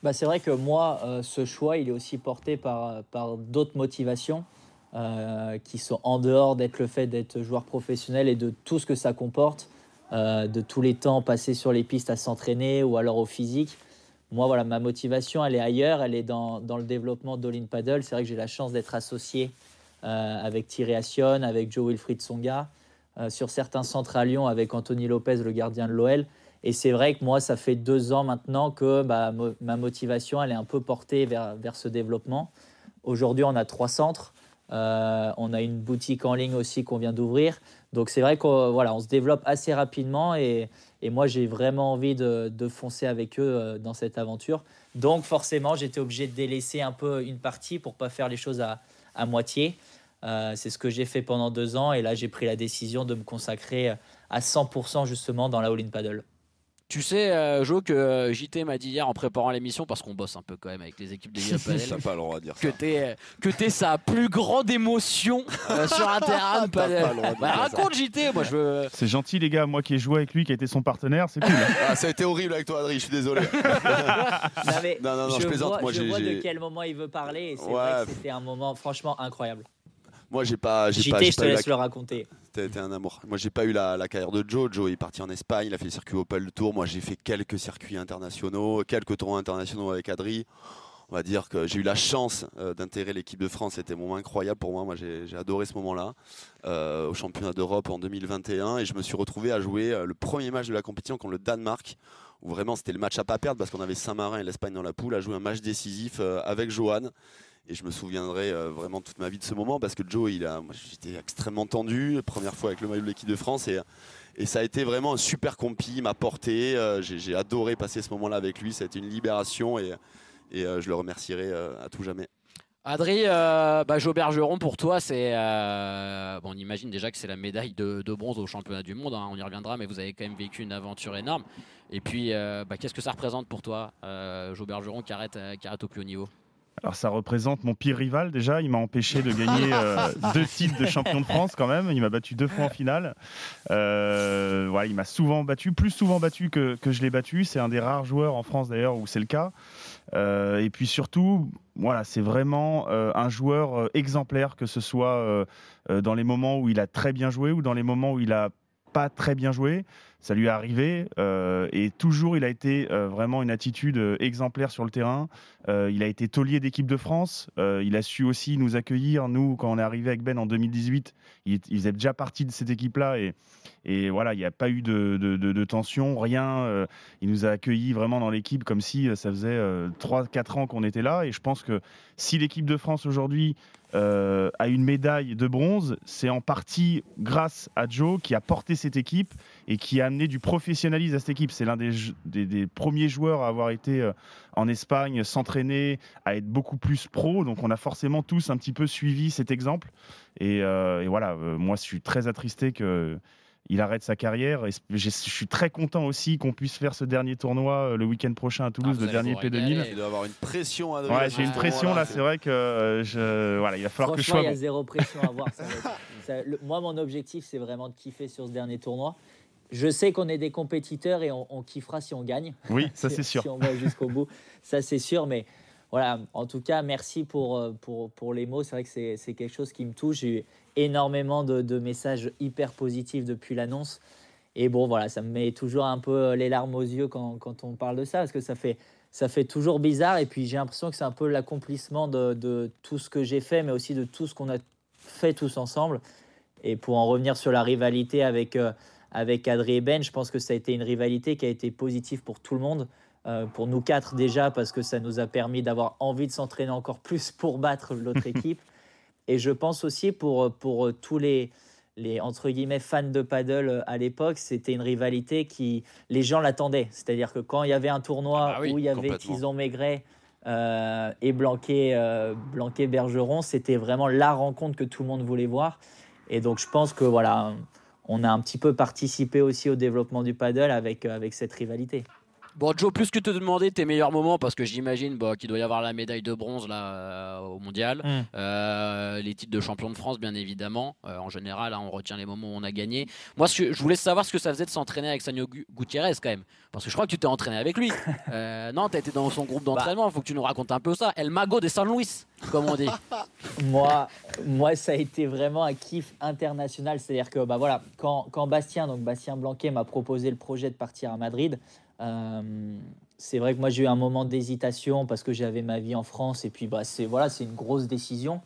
Bah, c'est vrai que moi, ce choix, il est aussi porté par, par d'autres motivations. Euh, qui sont en dehors d'être le fait d'être joueur professionnel et de tout ce que ça comporte, euh, de tous les temps passés sur les pistes à s'entraîner ou alors au physique. Moi, voilà, ma motivation, elle est ailleurs, elle est dans, dans le développement d'Olin Paddle. C'est vrai que j'ai la chance d'être associé euh, avec Thierry Assion, avec Joe Wilfried Songa, sur certains centres à Lyon avec Anthony Lopez, le gardien de l'OL. Et c'est vrai que moi, ça fait deux ans maintenant que bah, ma motivation, elle est un peu portée vers, vers ce développement. Aujourd'hui, on a trois centres. Euh, on a une boutique en ligne aussi qu'on vient d'ouvrir. Donc c'est vrai qu'on voilà, on se développe assez rapidement et, et moi j'ai vraiment envie de, de foncer avec eux euh, dans cette aventure. Donc forcément j'étais obligé de délaisser un peu une partie pour pas faire les choses à, à moitié. Euh, c'est ce que j'ai fait pendant deux ans et là j'ai pris la décision de me consacrer à 100% justement dans la all-in paddle. Tu sais, euh, Jo, que euh, JT m'a dit hier en préparant l'émission, parce qu'on bosse un peu quand même avec les équipes des Viva Padel, T'as pas le droit de [LAUGHS] dire que ça. t'es que t'es sa plus grande émotion euh, [LAUGHS] sur un terrain de padel. pas le droit de Bah, dire ça. raconte JT, moi je veux. C'est gentil, les gars. Moi qui ai joué avec lui, qui a été son partenaire, c'est cool. [LAUGHS] Ah, ça a été horrible avec toi, Adri, je suis désolé. Non, mais Non, non, non, je plaisante, vois, moi, je j'ai- vois de quel moment il veut parler et c'est Ouais. vrai que c'était un moment franchement incroyable. Moi, j'ai pas, j'ai JT, pas, j'ai je te pas eu la laisse le raconter. C'était un amour. Moi, j'ai pas eu la, carrière de Joe. Joe est parti en Espagne, il a fait le circuit Opel Tour. Moi, j'ai fait quelques circuits internationaux, quelques tournois internationaux avec Adri. On va dire que j'ai eu la chance euh, d'intégrer l'équipe de France. C'était un moment incroyable pour moi. Moi, j'ai adoré ce moment-là euh, au championnat d'Europe en 2021 et je me suis retrouvé à jouer euh, le premier match de la compétition contre le Danemark. Où vraiment c'était le match à pas perdre parce qu'on avait Saint-Marin et l'Espagne dans la poule à jouer un match décisif avec Johan. Et je me souviendrai euh, vraiment toute ma vie de ce moment parce que Joe, il a, j'étais extrêmement tendu, première fois avec le maillot de l'équipe de France et, ça a été vraiment un super compi, il m'a porté. euh, j'ai, adoré passer ce moment-là avec lui, ça a été une libération et, euh, je le remercierai à tout jamais. Adri, euh, bah, Jo Bergeron, pour toi, c'est. bon, on imagine déjà que c'est la médaille de, bronze au championnat du monde, hein, on y reviendra, mais vous avez quand même vécu une aventure énorme. Et puis, bah, qu'est-ce que ça représente pour toi, euh, Jo Bergeron, qui qui arrête au plus haut niveau? Alors ça représente mon pire rival déjà. Il m'a empêché de gagner euh, [LAUGHS] deux titres de champion de France quand même. Il m'a battu deux fois en finale. Euh, voilà, il m'a souvent battu, plus souvent battu que, que je l'ai battu. C'est un des rares joueurs en France d'ailleurs où c'est le cas. Euh, et puis surtout, voilà, c'est vraiment euh, un joueur euh, exemplaire, que ce soit euh, euh, dans les moments où il a très bien joué ou dans les moments où il a pas très bien joué. Ça lui est arrivé euh, et toujours il a été euh, vraiment une attitude euh, exemplaire sur le terrain. Il a été taulier d'équipe de France. Il a su aussi nous accueillir. Nous, quand on est arrivé avec Ben en 2018, il, il faisait déjà partie de cette équipe-là. Et, voilà, il n'y a pas eu de, tension, rien. Il nous a accueillis vraiment dans l'équipe comme si ça faisait 3-4 ans qu'on était là. Et je pense que si l'équipe de France aujourd'hui euh, a une médaille de bronze, c'est en partie grâce à Joe qui a porté cette équipe et qui a amené du professionnalisme à cette équipe. C'est l'un des, des- premiers joueurs à avoir été euh, en Espagne, s'entraîner, à être beaucoup plus pro. Donc on a forcément tous un petit peu suivi cet exemple. Et, euh, voilà, euh, moi je suis très attristé que il arrête sa carrière. Et je suis très content aussi qu'on puisse faire ce dernier tournoi euh, le week-end prochain à Toulouse, Ah, le dernier vous P2000. régaler. Il doit avoir une pression, Adri. Ouais, à j'ai une ce pression là, c'est vrai que euh, je, voilà, il va falloir que je sois il y a bon. zéro pression à [LAUGHS] avoir. ça va être- ça- le- moi, mon objectif, c'est vraiment de kiffer sur ce dernier tournoi. Je sais qu'on est des compétiteurs et on, on kiffera si on gagne. Oui, ça [LAUGHS] c'est sûr. Si on va jusqu'au bout, ça c'est sûr. Mais voilà, en tout cas, merci pour, euh, pour, pour les mots. C'est vrai que c'est c'est quelque chose qui me touche. Énormément de, de messages hyper positifs depuis l'annonce. Et bon, voilà, ça me met toujours un peu les larmes aux yeux quand, quand on parle de ça, parce que ça fait, ça fait toujours bizarre. Et puis j'ai l'impression que c'est un peu l'accomplissement de, de tout ce que j'ai fait, mais aussi de tout ce qu'on a fait tous ensemble. Et pour en revenir sur la rivalité avec, euh, avec Adrien et Ben, je pense que ça a été une rivalité qui a été positive pour tout le monde. Euh, pour nous quatre déjà, parce que ça nous a permis d'avoir envie de s'entraîner encore plus pour battre l'autre [LAUGHS] équipe. Et je pense aussi pour, pour tous les, les entre guillemets fans de paddle euh, à l'époque, c'était une rivalité qui les gens l'attendaient. C'est-à-dire que quand il y avait un tournoi Ah bah oui, où il y avait. Tison Maigret euh, et Blanquet, euh, Blanquet Bergeron, c'était vraiment la rencontre que tout le monde voulait voir. Et donc je pense que voilà, on a un petit peu participé aussi au développement du paddle avec, avec cette rivalité. Bon, Joe, plus que te demander tes meilleurs moments, parce que j'imagine bah, qu'il doit y avoir la médaille de bronze là euh, au mondial, Mm. Euh, les titres de champion de France, bien évidemment. Euh, en général, hein, on retient les moments où on a gagné. Moi, je voulais savoir ce que ça faisait de s'entraîner avec Sanio Gu- Gutiérrez quand même, parce que je crois que tu t'es entraîné avec lui. [LAUGHS] Non, tu as été dans son groupe d'entraînement. Il faut que tu nous racontes un peu ça. El Mago de San Luis. comme on dit. [LAUGHS] moi, moi, ça a été vraiment un kiff international. C'est-à-dire que bah, voilà, quand, quand Bastien, donc Bastien Blanquet, m'a proposé le projet de partir à Madrid, euh, c'est vrai que moi j'ai eu un moment d'hésitation parce que j'avais ma vie en France et puis bah, c'est voilà, c'est une grosse décision.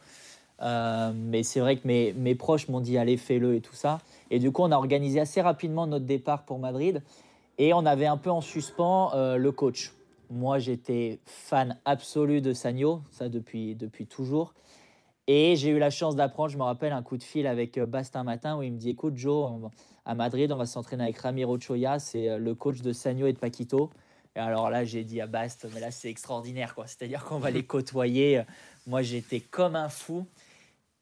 Euh, mais c'est vrai que mes, mes proches m'ont dit allez fais-le et tout ça. Et du coup on a organisé assez rapidement notre départ pour Madrid et on avait un peu en suspens euh, le coach. Moi j'étais fan absolu de Sagno, ça depuis, depuis toujours. Et j'ai eu la chance d'apprendre, je me rappelle, un coup de fil avec Bast un matin où il me dit écoute Joe, à Madrid on va s'entraîner avec Ramiro Choya, c'est le coach de Sagno et de Paquito. Et alors là, j'ai dit à Bast, mais là, c'est extraordinaire, quoi. C'est-à-dire qu'on va les [LAUGHS] côtoyer. Moi, j'étais comme un fou.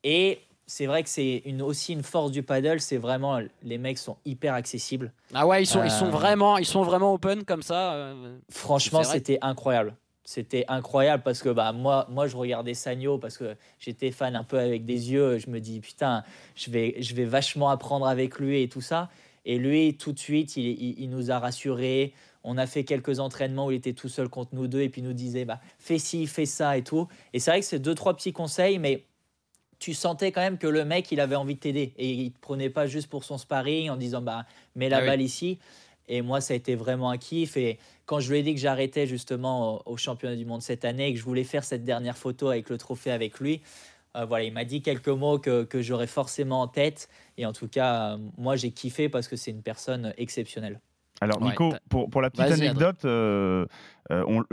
Et c'est vrai que c'est une, aussi une force du paddle, c'est vraiment les mecs sont hyper accessibles. Ah ouais, ils sont, ils sont euh, vraiment, ils sont vraiment open comme ça. Euh, franchement, c'était incroyable. C'était incroyable parce que bah, moi, moi, je regardais Sagno parce que j'étais fan un peu avec des yeux. Je me dis, putain, je vais, je vais vachement apprendre avec lui et tout ça. Et lui, tout de suite, il, il, il nous a rassurés. On a fait quelques entraînements où il était tout seul contre nous deux et puis il nous disait bah, fais ci, fais ça et tout. Et c'est vrai que c'est deux, trois petits conseils, mais tu sentais quand même que le mec, il avait envie de t'aider. Et il ne te prenait pas juste pour son sparring en disant bah, mets la ah balle ici. Et moi, ça a été vraiment un kiff. Et quand je lui ai dit que j'arrêtais justement au, championnat du monde cette année et que je voulais faire cette dernière photo avec le trophée avec lui, euh, voilà, il m'a dit quelques mots que, que j'aurais forcément en tête. Et en tout cas, euh, moi, j'ai kiffé parce que c'est une personne exceptionnelle. Alors Nico, pour, pour, la petite anecdote, euh, euh, on,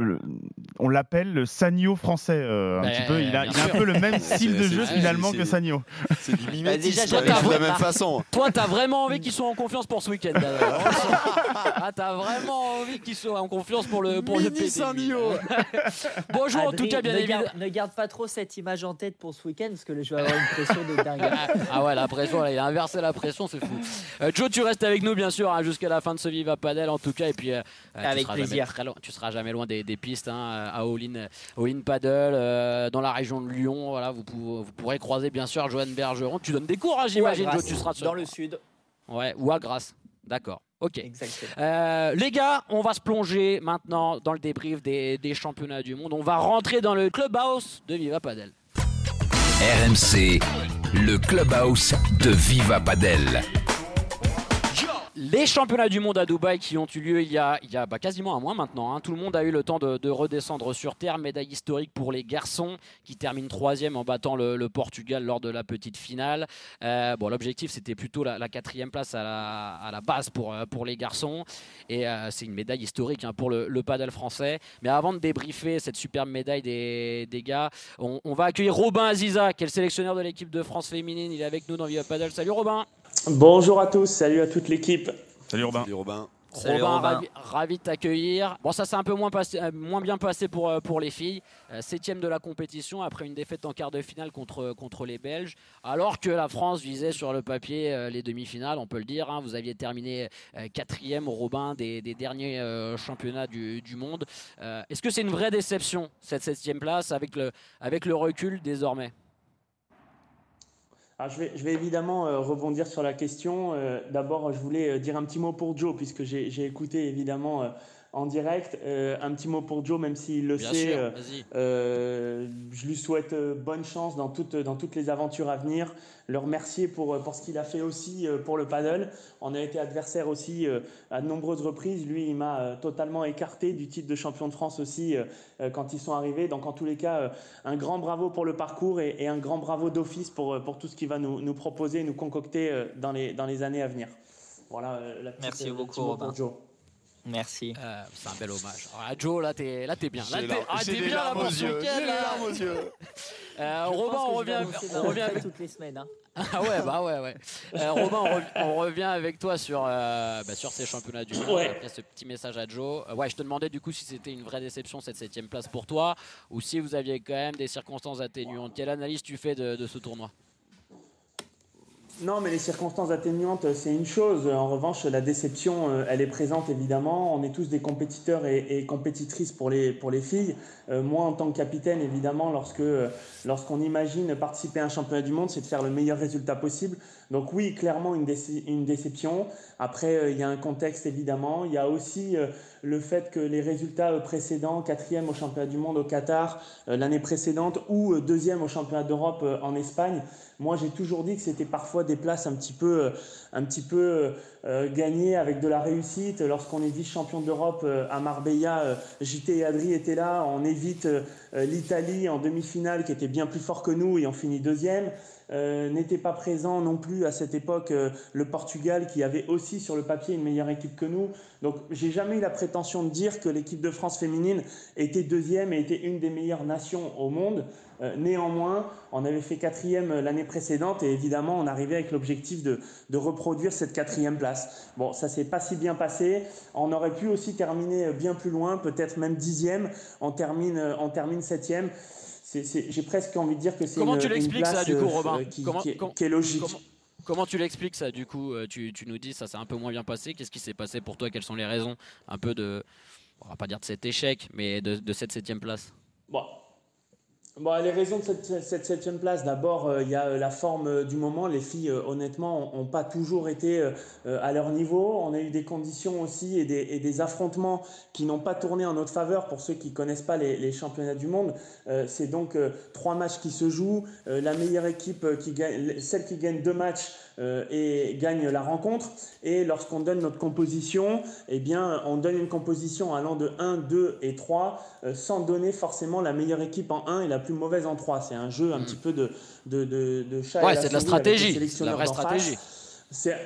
on l'appelle le Sanyo français euh, un ben, petit peu. Il a, il a un peu le même [LAUGHS] style de jeu finalement que Sanyo. C'est du mimétisme de la même façon. Toi, t'as vraiment envie qu'ils soient en confiance pour ce week-end. [LAUGHS] ah, t'as vraiment envie qu'ils soient en confiance pour le pour Mini le Sanyo. [LAUGHS] Bonjour en tout cas, bien évidemment. ne garde pas trop cette image en tête pour ce week-end parce que je vais avoir une pression de dingue. Ah, ah ouais, la pression, il a inversé la pression, c'est fou. Joe, tu restes avec nous bien sûr hein, jusqu'à la fin de ce Viva Padel en tout cas et puis avec plaisir. tu seras jamais loin des, pistes hein, à All-in Paddle, euh, dans la région de Lyon. Voilà, vous, vous pourrez croiser bien sûr Joanne Bergeron. Tu donnes des cours, hein, j'imagine, tu seras dans le sud. Ouais, ou à Grasse. D'accord. Ok. Euh, les gars, on va se plonger maintenant dans le débrief des, des, championnats du monde. On va rentrer dans le clubhouse de Viva Padel. RMC, le clubhouse de Viva Padel. Les championnats du monde à Dubaï qui ont eu lieu il y a, bah, quasiment un mois maintenant. Hein. Tout le monde a eu le temps de, redescendre sur terre. Médaille historique pour les garçons qui terminent troisième en battant le, Portugal lors de la petite finale. Euh, bon, l'objectif c'était plutôt la, quatrième place à la, base pour, euh, pour les garçons. Et euh, c'est une médaille historique hein, pour le, le paddle français. Mais avant de débriefer cette superbe médaille des, des gars, on, va accueillir Robin Aziza, qui est le sélectionneur de l'équipe de France féminine. Il est avec nous dans Viva Paddle. Salut Robin. Bonjour à tous, salut à toute l'équipe. Salut Robin. Salut Robin. Robin, Ravi, de t'accueillir. Bon, ça s'est un peu moins, passé, euh, moins bien passé pour, euh, pour les filles. Euh, septième de la compétition après une défaite en quart de finale contre, contre les Belges. Alors que la France visait sur le papier les demi-finales, on peut le dire. Hein. vous aviez terminé quatrième au Robin des, des derniers championnats du, du monde. Est-ce que c'est une vraie déception, cette septième place, avec le, avec le recul désormais? Je, vais, évidemment euh, rebondir sur la question. Euh, d'abord, je voulais euh, dire un petit mot pour Joe, puisque j'ai écouté évidemment en direct. Euh, un petit mot pour Joe, même s'il le sait. Euh, euh, je lui souhaite bonne chance dans toutes, dans toutes les aventures à venir. Le remercier pour, pour ce qu'il a fait aussi pour le paddle. On a été adversaire aussi à de nombreuses reprises. Lui, il m'a totalement écarté du titre de champion de France aussi quand ils sont arrivés. Donc, en tous les cas, un grand bravo pour le parcours et, un grand bravo d'office pour, pour tout ce qu'il va nous, nous proposer, nous concocter dans les, dans les années à venir. Voilà la petite, Merci beaucoup, pour Joe. Merci. Euh, c'est un bel hommage. Ah, Joe, là, t'es, là, t'es bien. Là, t'es, ah, t'es bien là pour ce week-end. larmes aux yeux. [LAUGHS] Euh, Robin, on revient, on revient avec toutes les semaines. Hein. [LAUGHS] ah ouais, bah ouais, ouais. Euh, Robin, on, revient avec toi sur, euh, bah, sur ces championnats du monde. Après ce petit message à Joe. Euh, ouais, je te demandais du coup si c'était une vraie déception cette septième place pour toi ou si vous aviez quand même des circonstances atténuantes. Quelle analyse tu fais de, de ce tournoi? Non, mais les circonstances atténuantes, c'est une chose. En revanche, la déception, euh, elle est présente évidemment. On est tous des compétiteurs et, compétitrices pour les, pour les filles. Euh, moi, en tant que capitaine, évidemment, lorsque, lorsqu'on imagine participer à un championnat du monde, c'est de faire le meilleur résultat possible. Donc oui, clairement une, déception. Après, euh, il y a un contexte évidemment. Il y a aussi le fait que les résultats précédents, quatrième au championnat du monde au Qatar l'année précédente ou deuxième au championnat d'Europe en Espagne, moi, j'ai toujours dit que c'était parfois des places un petit peu, euh, un petit peu euh, gagnées avec de la réussite. Lorsqu'on est vice-champion d'Europe euh, à Marbella, JT et Adri étaient là. On évite l'Italie en demi-finale qui était bien plus fort que nous et on finit deuxième. N'était pas présent non plus à cette époque le Portugal qui avait aussi sur le papier une meilleure équipe que nous. Donc j'ai jamais eu la prétention de dire que l'équipe de France féminine était deuxième et était une des meilleures nations au monde. Euh, néanmoins, on avait fait quatrième euh, l'année précédente et évidemment, on arrivait avec l'objectif de, reproduire cette quatrième place. Bon, ça s'est pas si bien passé. On aurait pu aussi terminer euh, bien plus loin, peut-être même dixième. On termine, on termine septième. J'ai presque envie de dire que c'est une, tu l'expliques ça du coup, Robin qui, est, logique. Comment... tu l'expliques ça du coup tu, tu, nous dis ça s'est un peu moins bien passé. Qu'est-ce qui s'est passé pour toi? Quelles sont les raisons un peu de, on va pas dire de cet échec, mais de, de cette septième place? Bon, Bon, les raisons de cette, septième place, d'abord, euh, il y a euh, la forme euh, du moment. Les filles, honnêtement, n'ont pas toujours été à leur niveau. On a eu des conditions aussi et des, affrontements qui n'ont pas tourné en notre faveur. Pour ceux qui ne connaissent pas les, championnats du monde, c'est donc trois matchs qui se jouent. la meilleure équipe, celle qui gagne deux matchs, euh, et gagne la rencontre. Et lorsqu'on donne notre composition, eh bien, on donne une composition allant de 1, 2 et 3, euh, sans donner forcément la meilleure équipe en 1 et la plus mauvaise en 3. C'est un jeu un mm. petit peu de, de, de, de chat Ouais, c'est de la stratégie. la vraie stratégie.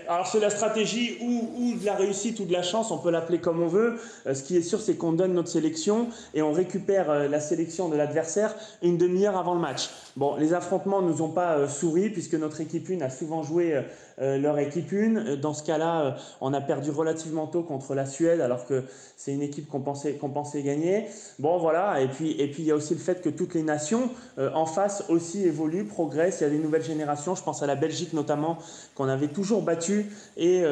Alors c'est la stratégie ou, de la réussite ou de la chance, on peut l'appeler comme on veut. Euh, ce qui est sûr, c'est qu'on donne notre sélection et on récupère la sélection de l'adversaire une demi-heure avant le match. Bon, les affrontements ne nous ont pas euh, souri puisque notre équipe 1 a souvent joué euh, euh, leur équipe 1. Dans ce cas-là, on a perdu relativement tôt contre la Suède alors que c'est une équipe qu'on pensait, qu'on pensait gagner. Bon, voilà. Et puis, et puis il y a aussi le fait que toutes les nations en face aussi évoluent, progressent. Il y a des nouvelles générations. Je pense à la Belgique notamment qu'on avait toujours battu et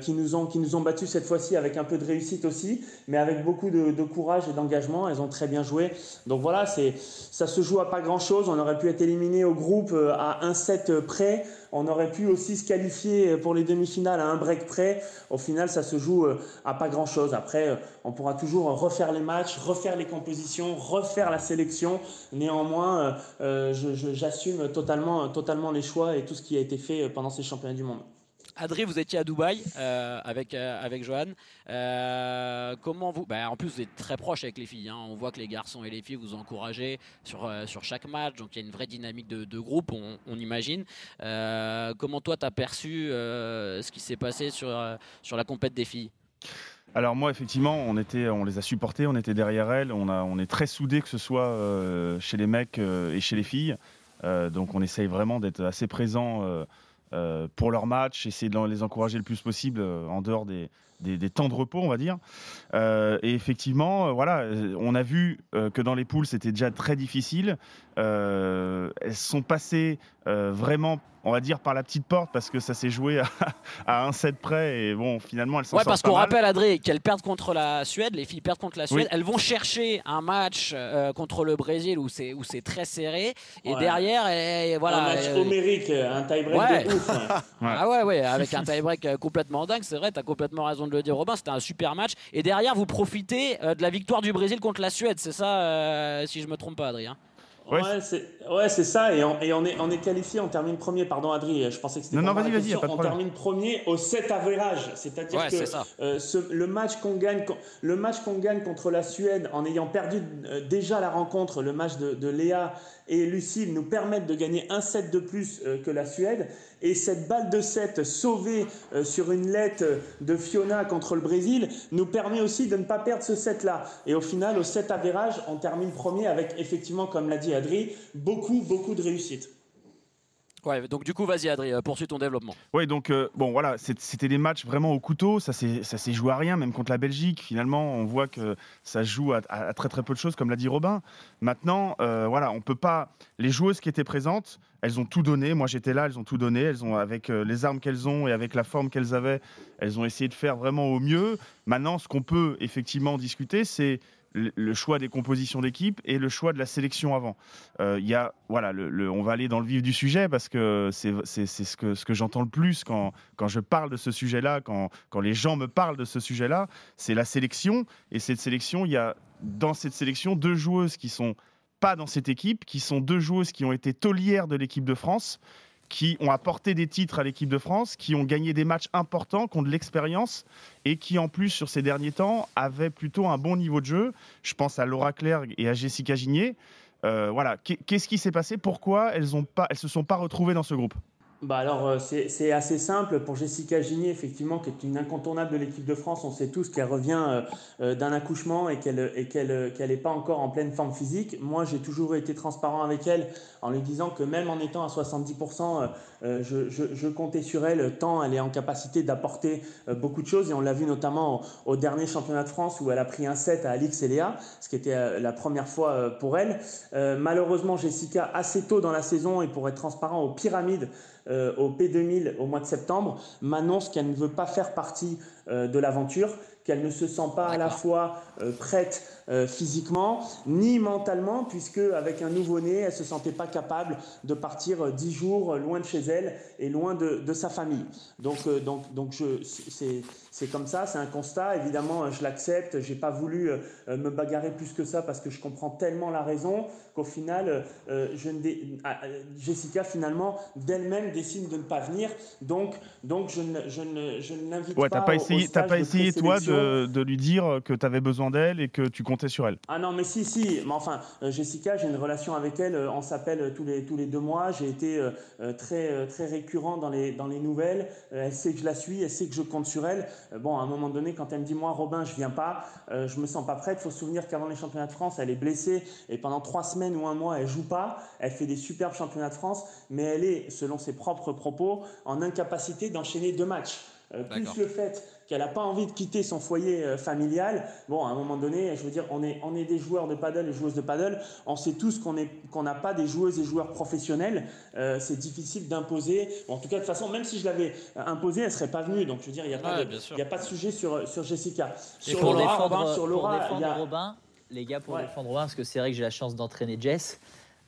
qui nous ont qui nous ont battu cette fois-ci avec un peu de réussite aussi, mais avec beaucoup de, de courage et d'engagement. Elles ont très bien joué. Donc voilà, c'est ça se joue à pas grand-chose. On aurait pu être éliminé au groupe euh, à un set près. On aurait pu aussi se qualifier pour les demi-finales à un break près. Au final, ça se joue euh, à pas grand-chose. Après, euh, on pourra toujours refaire les matchs, refaire les compositions, refaire la sélection. Néanmoins, j'assume totalement, totalement les choix et tout ce qui a été fait pendant ces championnats du monde. Adri, vous étiez à Dubaï euh, avec, euh, avec Johan. Euh, comment vous. Bah, en plus, vous êtes très proche avec les filles. Hein. On voit que les garçons et les filles vous encouragez sur, sur chaque match. Donc il y a une vraie dynamique de, groupe, on, imagine. comment toi, tu as perçu ce qui s'est passé sur, sur la compète des filles? Alors moi, effectivement, on, était, on les a supportés, on était derrière elles, on, a, on est très soudés, que ce soit chez les mecs et chez les filles. donc on essaye vraiment d'être assez présent euh, pour leur match, essayer de les encourager le plus possible euh, en dehors des, temps de repos, on va dire. Euh, et effectivement, voilà, on a vu que dans les poules, c'était déjà très difficile. Elles sont passées vraiment on va dire par la petite porte parce que ça s'est joué à, [LAUGHS] un set près et bon finalement elles s'en ouais, parce qu'on rappelle Adré qu'elles perdent contre la Suède les filles perdent contre la Suède. Elles vont chercher un match euh, contre le Brésil où c'est où c'est très serré. Et derrière et, voilà un match homérique un tie-break de ouf [LAUGHS] ah ouais ouais avec un tie-break euh, complètement dingue c'est vrai tu as complètement raison de le dire Robin c'était un super match. Et derrière vous profitez euh, de la victoire du Brésil contre la Suède c'est ça si je me trompe pas Adrien? Ouais, ouais c'est ça. Et, on, et on, est, on est qualifié, on termine premier. Pardon, Adri, je pensais que c'était Non, non, vas-y, vas-y, On termine premier au 7 average. C'est-à-dire que euh, le, match qu'on gagne, le match qu'on gagne contre la Suède en ayant perdu euh, déjà la rencontre, le match de, de Léa et Lucille nous permettent de gagner un set de plus euh, que la Suède. Et cette balle de 7 sauvée euh, sur une lettre de Fiona contre le Brésil nous permet aussi de ne pas perdre ce set-là. Et au final, au set avérage, on termine premier avec effectivement, comme l'a dit Adri, beaucoup, beaucoup de réussite. Ouais, donc du coup, vas-y Adrien, poursuis ton développement. Oui, donc bon voilà, c'était des matchs vraiment au couteau, ça s'est joué à rien, même contre la Belgique. Finalement, on voit que ça joue à, très très peu de choses, comme l'a dit Robin. Maintenant, voilà, on peut pas. Les joueuses qui étaient présentes, elles ont tout donné. Moi, j'étais là, elles ont tout donné. Elles ont, avec les armes qu'elles ont et avec la forme qu'elles avaient, elles ont essayé de faire vraiment au mieux. Maintenant, ce qu'on peut effectivement discuter, c'est le choix des compositions d'équipe et le choix de la sélection avant. Euh, y a, voilà, le, on va aller dans le vif du sujet parce que c'est ce que, ce que j'entends le plus quand, quand je parle de ce sujet-là, quand, quand les gens me parlent de ce sujet-là, c'est la sélection. Et cette sélection, il y a dans cette sélection deux joueuses qui sont pas dans cette équipe, qui sont deux joueuses qui ont été taulières de l'équipe de France qui ont apporté des titres à l'équipe de France, qui ont gagné des matchs importants, qui ont de l'expérience et qui en plus sur ces derniers temps avaient plutôt un bon niveau de jeu. Je pense à Laura Clerc et à Jessica Gigné. Euh, voilà, qu'est-ce qui s'est passé? Pourquoi elles ne se sont pas retrouvées dans ce groupe? Bah alors euh, c'est assez simple pour Jessica Gigny effectivement qui est une incontournable de l'équipe de France. On sait tous qu'elle revient euh, euh, d'un accouchement et qu'elle et qu'elle qu'elle n'est pas encore en pleine forme physique. Moi j'ai toujours été transparent avec elle en lui disant que même en étant à 70%, je, je, je, comptais sur elle tant elle est en capacité d'apporter beaucoup de choses et on l'a vu notamment au, dernier championnat de France où elle a pris un set à Alix et Léa, ce qui était la première fois pour elle. malheureusement Jessica assez tôt dans la saison et pour être transparent aux pyramides euh, au P2000 au mois de septembre m'annonce qu'elle ne veut pas faire partie euh, de l'aventure, qu'elle ne se sent pas à la fois euh, prête physiquement ni mentalement, puisque avec un nouveau-né, elle se sentait pas capable de partir dix jours loin de chez elle et loin de, de sa famille. Donc, donc, donc je, c'est c'est comme ça, c'est un constat. Évidemment, je l'accepte. J'ai pas voulu euh, me bagarrer plus que ça parce que je comprends tellement la raison qu'au final, euh, je ne ah, euh, Jessica finalement d'elle-même décide de ne pas venir. Donc, donc je ne, je ne, je l'invite ouais, pas. T'as pas essayé, t'as pas essayé toi de, de, lui dire que tu avais besoin d'elle et que tu comptais sur elle. Ah non, mais si, si. Mais enfin, Jessica, j'ai une relation avec elle. On s'appelle tous les tous les deux mois. J'ai été très très récurrent dans les dans les nouvelles. Elle sait que je la suis. Elle sait que je compte sur elle. Euh, bon, à un moment donné, quand elle me dit moi, Robin, je viens pas, euh, je me sens pas prête. Il faut se souvenir qu'avant les championnats de France, elle est blessée et pendant trois semaines ou un mois, elle joue pas. Elle fait des superbes championnats de France, mais elle est, selon ses propres propos, en incapacité d'enchaîner deux matchs. Euh, plus le fait qu'elle n'a pas envie de quitter son foyer euh, familial. Bon, à un moment donné, je veux dire, on est, on est des joueurs de paddle et joueuses de paddle. On sait tous qu'on qu'on n'a pas des joueuses et joueurs professionnels. Euh, c'est difficile d'imposer. en tout cas, de toute façon, même si je l'avais imposé, elle serait pas venue. Donc, je veux dire, il n'y a, pas de, a pas de sujet sur, sur Jessica. Sur pour, Laura, défendre, sur Laura, pour défendre Robin, les gars, pour défendre Robin, parce que c'est vrai que j'ai la chance d'entraîner Jess.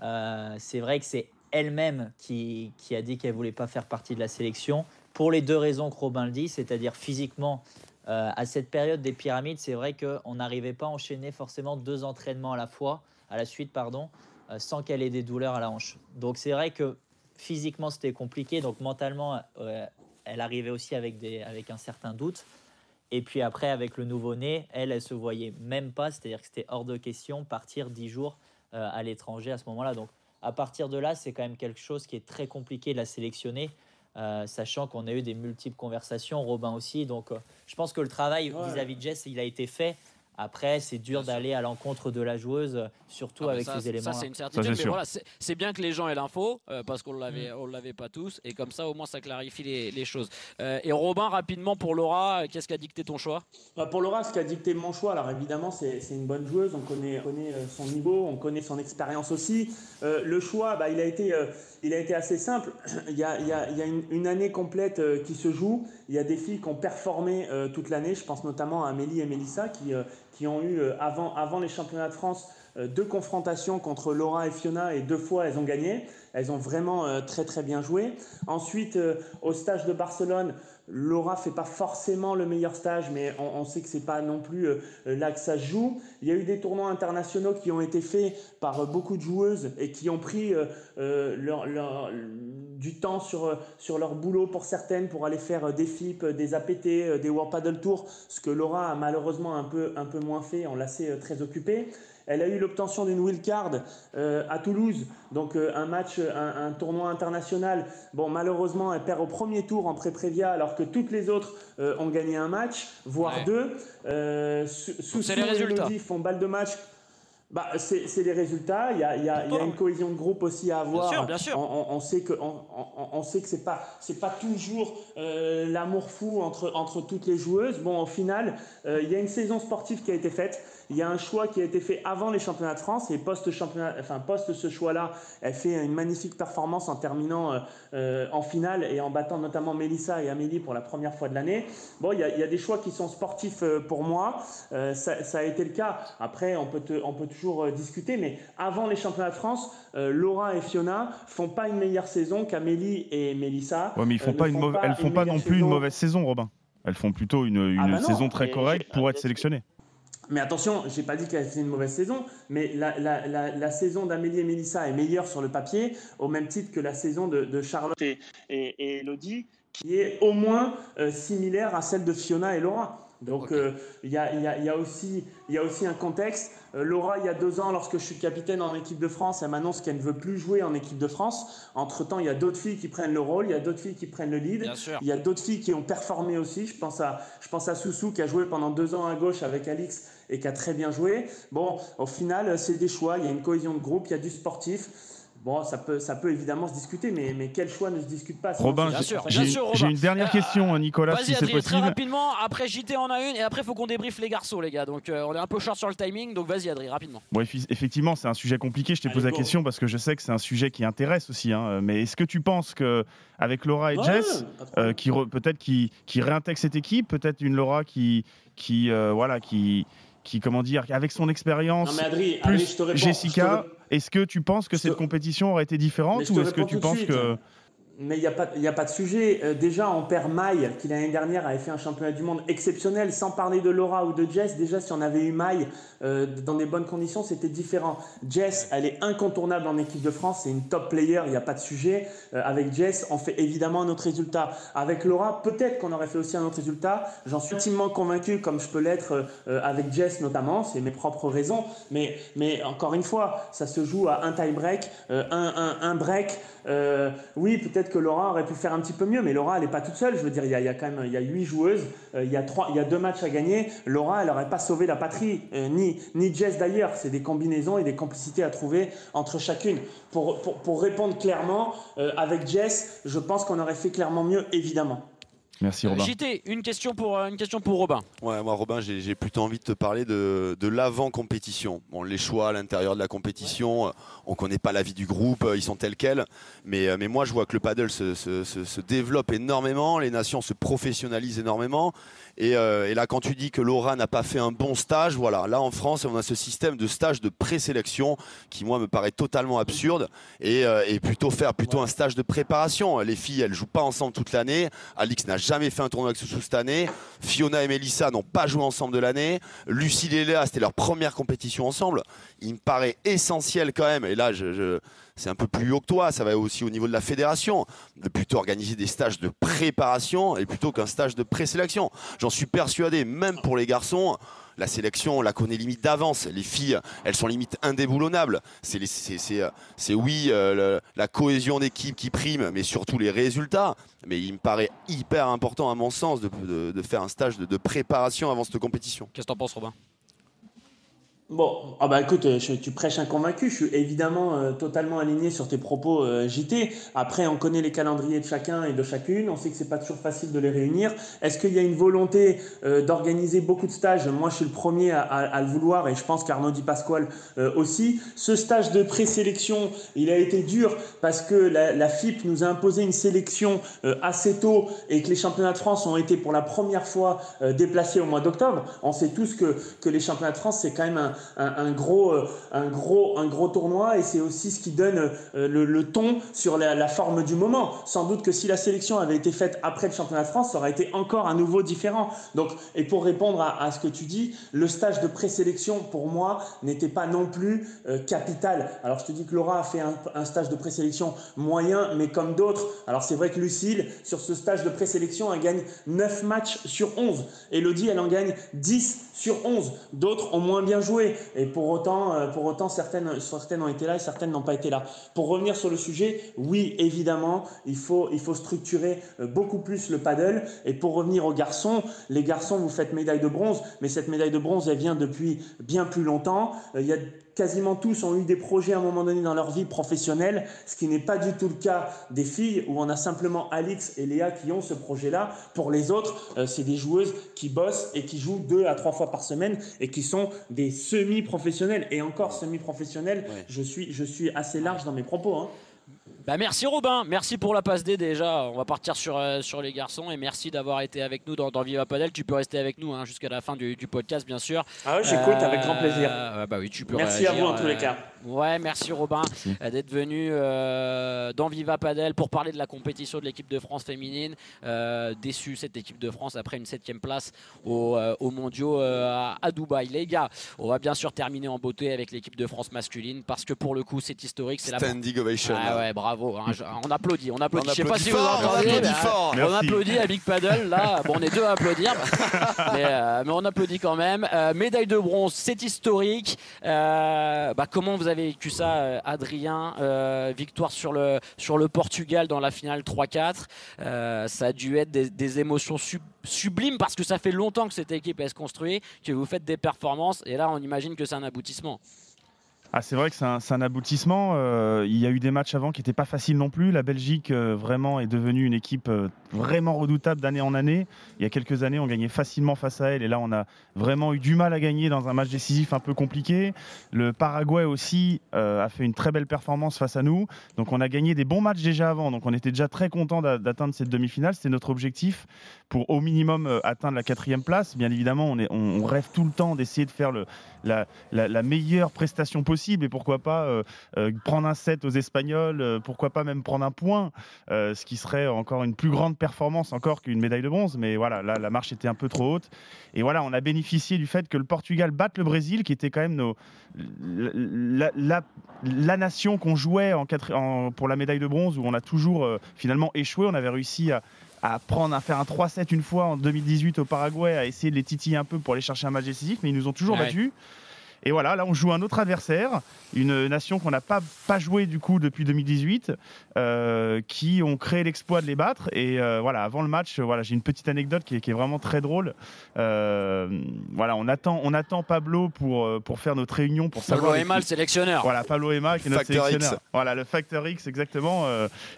Euh, c'est vrai que c'est elle-même qui, qui a dit qu'elle voulait pas faire partie de la sélection pour les deux raisons que Robin le dit, c'est-à-dire physiquement, euh, à cette période des pyramides, c'est vrai qu'on n'arrivait pas à enchaîner forcément deux entraînements à la fois, à la suite, pardon, euh, sans qu'elle ait des douleurs à la hanche. Donc c'est vrai que physiquement c'était compliqué, donc mentalement euh, elle arrivait aussi avec, des, avec un certain doute. Et puis après, avec le nouveau-né, elle, elle se voyait même pas, c'est-à-dire que c'était hors de question partir dix jours à l'étranger à ce moment-là. Donc à partir de là, c'est quand même quelque chose qui est très compliqué de la sélectionner. Euh, sachant qu'on a eu des multiples conversations, Robin aussi. Donc, euh, je pense que le travail vis-à-vis de Jess, il a été fait. Après, c'est dur d'aller à l'encontre de la joueuse, surtout ah, avec ces éléments. Ça, c'est une certitude. mais voilà, c'est bien que les gens aient l'info, euh, parce qu'on l'avait, mm. on l'avait pas tous, et comme ça, au moins, ça clarifie les, choses. Euh, et Robin, rapidement pour Laura, qu'est-ce qui a dicté ton choix? Bah, Pour Laura, ce qui a dicté mon choix, alors évidemment, c'est, une bonne joueuse, on connaît, connaît, euh, son niveau, on connaît son expérience aussi. le choix, bah, il a été, il a été assez simple. [CLEARS THROAT] il y a, il y a, il y a une, une, année complète qui se joue. Il y a des filles qui ont performé toute l'année. Je pense notamment à Amélie et Mélissa qui qui ont eu, euh, avant, avant les championnats de France, euh, deux confrontations contre Laura et Fiona et deux fois elles ont gagné. Elles ont vraiment euh, très très bien joué. Ensuite, au stage de Barcelone, Laura fait pas forcément le meilleur stage, mais on, sait que c'est pas non plus là que ça se joue. Il y a eu des tournois internationaux qui ont été faits par beaucoup de joueuses et qui ont pris leur, leur, du temps sur, sur leur boulot pour certaines, pour aller faire des FIP, des APT, des World Paddle Tour, ce que Laura a malheureusement un peu, un peu moins fait, on l'a euh, très occupé. Elle a eu l'obtention d'une wildcard euh, à Toulouse, donc euh, un match, un, tournoi international. Bon, malheureusement, elle perd au premier tour en pré-prévia, alors que toutes les autres ont gagné un match, voire deux. sous, sous les résultats. font balle de match bah, c'est les résultats. Il y a, il y a, il y a une cohésion de groupe aussi à avoir. Bien sûr, bien sûr. On, on, sait que on, on, sait que c'est pas c'est pas toujours euh, l'amour fou entre entre toutes les joueuses. Bon, au final, euh, il y a une saison sportive qui a été faite. Il y a un choix qui a été fait avant les championnats de France et post championnat, enfin post ce choix-là, elle fait une magnifique performance en terminant euh, euh, en finale et en battant notamment Mélissa et Amélie pour la première fois de l'année. Bon, il y, a, il y, a, des choix qui sont sportifs euh, pour moi. Ça, ça, a été le cas. Après, on peut, te, on peut toujours discuter, mais avant les championnats de France, Laura et Fiona font pas une meilleure saison qu'Amélie et Mélissa. Ouais, mais ils font pas une elles font pas non plus une mauvaise saison, Robin. Elles font plutôt une, une ah bah saison très correcte pour être sélectionnées. Mais attention, j'ai pas dit qu'elle fait une mauvaise saison, mais la, la, la, la saison d'Amélie et Mélissa est meilleure sur le papier, au même titre que la saison de, de Charlotte et, et, Elodie, qui est au moins euh, similaire à celle de Fiona et Laura. Donc euh, il y, a, y, a, y, a aussi, y a aussi un contexte. Euh, Laura, il y a deux ans, lorsque je suis capitaine en équipe de France, elle m'annonce qu'elle ne veut plus jouer en équipe de France. Entre-temps, il y a d'autres filles qui prennent le rôle, il y a d'autres filles qui prennent le lead. Il y a d'autres filles qui ont performé aussi. Je pense, à, je pense à Soussou qui a joué pendant deux ans à gauche avec Alix et qui a très bien joué. Bon, au final, c'est des choix, il y a une cohésion de groupe, il y a du sportif. Bon, ça peut, ça peut évidemment se discuter, mais, mais quel choix ne se discute pas Robin, j'ai une dernière question, hein, Nicolas, si c'est possible. Très rapidement, après JT en a une, et après, il faut qu'on débriefe les garçons, les gars. Donc, euh, on est un peu short sur le timing, donc vas-y, Adrien, rapidement. Bon, effectivement, c'est un sujet compliqué. Je t'ai posé la question parce que je sais que c'est un sujet qui intéresse aussi. Hein. Mais est-ce que tu penses qu'avec Laura et Jess, euh, qui peut-être qui, qui réintègre cette équipe, peut-être une Laura qui, qui, euh, voilà, qui qui, comment dire, avec son expérience, plus Jessica, est-ce que tu penses que cette compétition aurait été différente ou est-ce que tu penses que mais il n'y a, pas, a pas de sujet. Euh, déjà, on perd Maï, qui l'année dernière avait fait un championnat du monde exceptionnel, sans parler de Laura ou de Jess. Déjà, si on avait eu Maï euh, dans des bonnes conditions, c'était différent. Jess, elle est incontournable en équipe de France, c'est une top player, il n'y a pas de sujet. Euh, avec Jess, on fait évidemment un autre résultat. Avec Laura, peut-être qu'on aurait fait aussi un autre résultat. J'en suis intimement convaincu, comme je peux l'être avec Jess notamment, c'est mes propres raisons. Mais, mais encore une fois, ça se joue à un tie-break, un, un break. oui, peut-être que Laura aurait pu faire un petit peu mieux, mais Laura, elle n'est pas toute seule. Je veux dire, il y a, quand même il y a huit joueuses, euh, il, y a trois, il y a deux matchs à gagner. Laura, elle n'aurait pas sauvé la patrie, euh, ni, ni Jess d'ailleurs. C'est des combinaisons et des complicités à trouver entre chacune. Pour, pour, répondre clairement, euh, avec Jess, je pense qu'on aurait fait clairement mieux, évidemment. Merci Robin. JT, une question pour, une question pour Robin. Ouais, moi Robin, j'ai plutôt envie de te parler de, de l'avant-compétition. Bon, les choix à l'intérieur de la compétition, on ne connaît pas la vie du groupe, ils sont tels quels. Mais, mais moi, je vois que le paddle se, se, se développe énormément, les nations se professionnalisent énormément. Euh, et, là, quand tu dis que Laura n'a pas fait un bon stage, voilà, là en France, on a ce système de stage de présélection qui, moi, me paraît totalement absurde et, euh, plutôt faire plutôt un stage de préparation. Les filles, elles jouent pas ensemble toute l'année. Alix n'a jamais fait un tournoi avec Soussou cette année. Fiona et Melissa n'ont pas joué ensemble de l'année. Lucie et Léa, c'était leur première compétition ensemble. Il me paraît essentiel quand même. Et là, c'est un peu plus haut que toi, ça va aussi au niveau de la fédération, de plutôt organiser des stages de préparation et plutôt qu'un stage de présélection. J'en suis persuadé, même pour les garçons, la sélection, on la connaît limite d'avance. Les filles, elles sont limite indéboulonnables. C'est oui, euh, la cohésion d'équipe qui prime, mais surtout les résultats. Mais il me paraît hyper important, à mon sens, de, faire un stage de, préparation avant cette compétition. Qu'est-ce que tu en penses, Robin? Bon, ah bah écoute, euh, tu prêches un convaincu. Je suis évidemment euh, totalement aligné sur tes propos euh, JT. Après, on connaît les calendriers de chacun et de chacune. On sait que c'est pas toujours facile de les réunir. Est-ce qu'il y a une volonté d'organiser beaucoup de stages? Moi, je suis le premier à, le vouloir et je pense qu'Arnaud Pasquale aussi. Ce stage de présélection, il a été dur parce que la, la, FIP nous a imposé une sélection assez tôt et que les championnats de France ont été pour la première fois déplacés au mois d'octobre. On sait tous que, que les championnats de France, c'est quand même un un, gros, euh, un, gros, un gros tournoi et c'est aussi ce qui donne euh, le, ton sur la, forme du moment. Sans doute que si la sélection avait été faite après le championnat de France, ça aurait été encore à nouveau différent. Donc, et pour répondre à, ce que tu dis, le stage de présélection pour moi n'était pas non plus euh, capital. Alors je te dis que Laura a fait un, un stage de présélection moyen, mais comme d'autres. Alors c'est vrai que Lucille, sur ce stage de présélection, elle gagne 9 matchs sur 11. Elodie, elle en gagne 10 sur 11. D'autres ont moins bien joué. Et pour autant, euh, pour autant certaines, ont été là et certaines n'ont pas été là. Pour revenir sur le sujet, oui, évidemment, il faut, il faut structurer euh, beaucoup plus le paddle. Et pour revenir aux garçons, les garçons, vous faites médaille de bronze, mais cette médaille de bronze, elle vient depuis bien plus longtemps. Euh, quasiment tous ont eu des projets à un moment donné dans leur vie professionnelle, ce qui n'est pas du tout le cas des filles, où on a simplement Alix et Léa qui ont ce projet-là. Pour les autres, euh, c'est des joueuses qui bossent et qui jouent deux à trois fois par semaine et qui sont des semi-professionnels. Et encore semi-professionnels, je, suis, je suis assez large dans mes propos. Hein. Bah merci Robin, merci pour la passe D déjà. On va partir sur, euh, sur les garçons et merci d'avoir été avec nous dans, Viva Padel. Tu peux rester avec nous hein, jusqu'à la fin du, podcast bien sûr. Ah ouais, j'écoute avec grand plaisir. Euh, bah oui, tu peux merci à vous en tous les cas. Ouais, merci Robin euh, d'être venu euh, dans Viva Padel pour parler de la compétition de l'équipe de France féminine. Euh, déçu cette équipe de France après une septième place aux, mondiaux à, Dubaï. Les gars, on va bien sûr terminer en beauté avec l'équipe de France masculine parce que pour le coup c'est historique. C'est la Standing ovation. Ah ouais, bravo. Hein, on applaudit, on applaudit. Je sais pas si vous entendez. On applaudit, fort. on applaudit à Big Paddle. Là, bon, on est deux à applaudir, [LAUGHS] mais, on applaudit quand même. médaille de bronze, c'est historique. Bah, comment vous avez vécu ça, euh, Adrien. Euh, victoire sur le, sur le Portugal dans la finale 3-4. Euh, ça a dû être des, émotions sublimes parce que ça fait longtemps que cette équipe est construite, que vous faites des performances. Et là, on imagine que c'est un aboutissement. Ah, c'est vrai que c'est un, aboutissement. Euh, il y a eu des matchs avant qui n'étaient pas faciles non plus. La Belgique euh, vraiment est devenue une équipe euh, vraiment redoutable d'année en année. Il y a quelques années, on gagnait facilement face à elle et là, on a vraiment eu du mal à gagner dans un match décisif un peu compliqué. Le Paraguay aussi a fait une très belle performance face à nous. Donc, on a gagné des bons matchs déjà avant. Donc, on était déjà très content d'atteindre cette demi-finale. C'était notre objectif pour au minimum atteindre la quatrième place. Bien évidemment, on, rêve tout le temps d'essayer de faire la meilleure prestation possible et pourquoi pas euh, euh, prendre un set aux Espagnols, euh, pourquoi pas même prendre un point, ce qui serait encore une plus grande performance encore qu'une médaille de bronze. Mais voilà, là, la marche était un peu trop haute. Et voilà, on a bénéficié du fait que le Portugal batte le Brésil, qui était quand même nos, la, la, nation qu'on jouait en, en, pour la médaille de bronze, où on a toujours finalement échoué. On avait réussi à, à prendre à faire un 3-7 une fois en 2018 au Paraguay, à essayer de les titiller un peu pour aller chercher un match décisif, mais ils nous ont toujours battus. Et voilà, là on joue un autre adversaire, une nation qu'on n'a pas, pas joué du coup depuis 2018, euh, qui ont créé l'exploit de les battre. Et euh, voilà, avant le match, voilà, j'ai une petite anecdote qui est, vraiment très drôle. Euh, voilà, on attend, on attend Pablo pour, pour faire notre réunion pour Pablo Emma, le sélectionneur. Voilà, Pablo Emma qui est notre sélectionneur. Voilà, le Factor X exactement.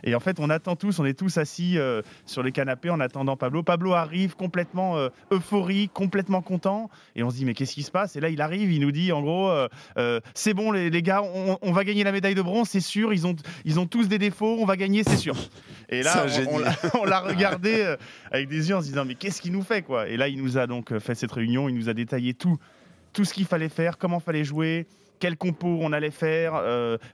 et en fait, on attend tous, on est tous assis sur les canapés en attendant Pablo. Pablo arrive complètement euphorique, complètement content, et on se dit mais qu'est-ce qui se passe? Et là, il arrive, il nous dit en gros, euh, euh, c'est bon les, gars, on, va gagner la médaille de bronze, c'est sûr. Ils ont, ils ont tous des défauts, on va gagner, c'est sûr. Et là, [LAUGHS] on, l'a regardé euh, avec des yeux en se disant mais qu'est-ce qu'il nous fait quoi? Et là, il nous a donc fait cette réunion, il nous a détaillé tout, tout ce qu'il fallait faire, comment fallait jouer quel compo on allait faire,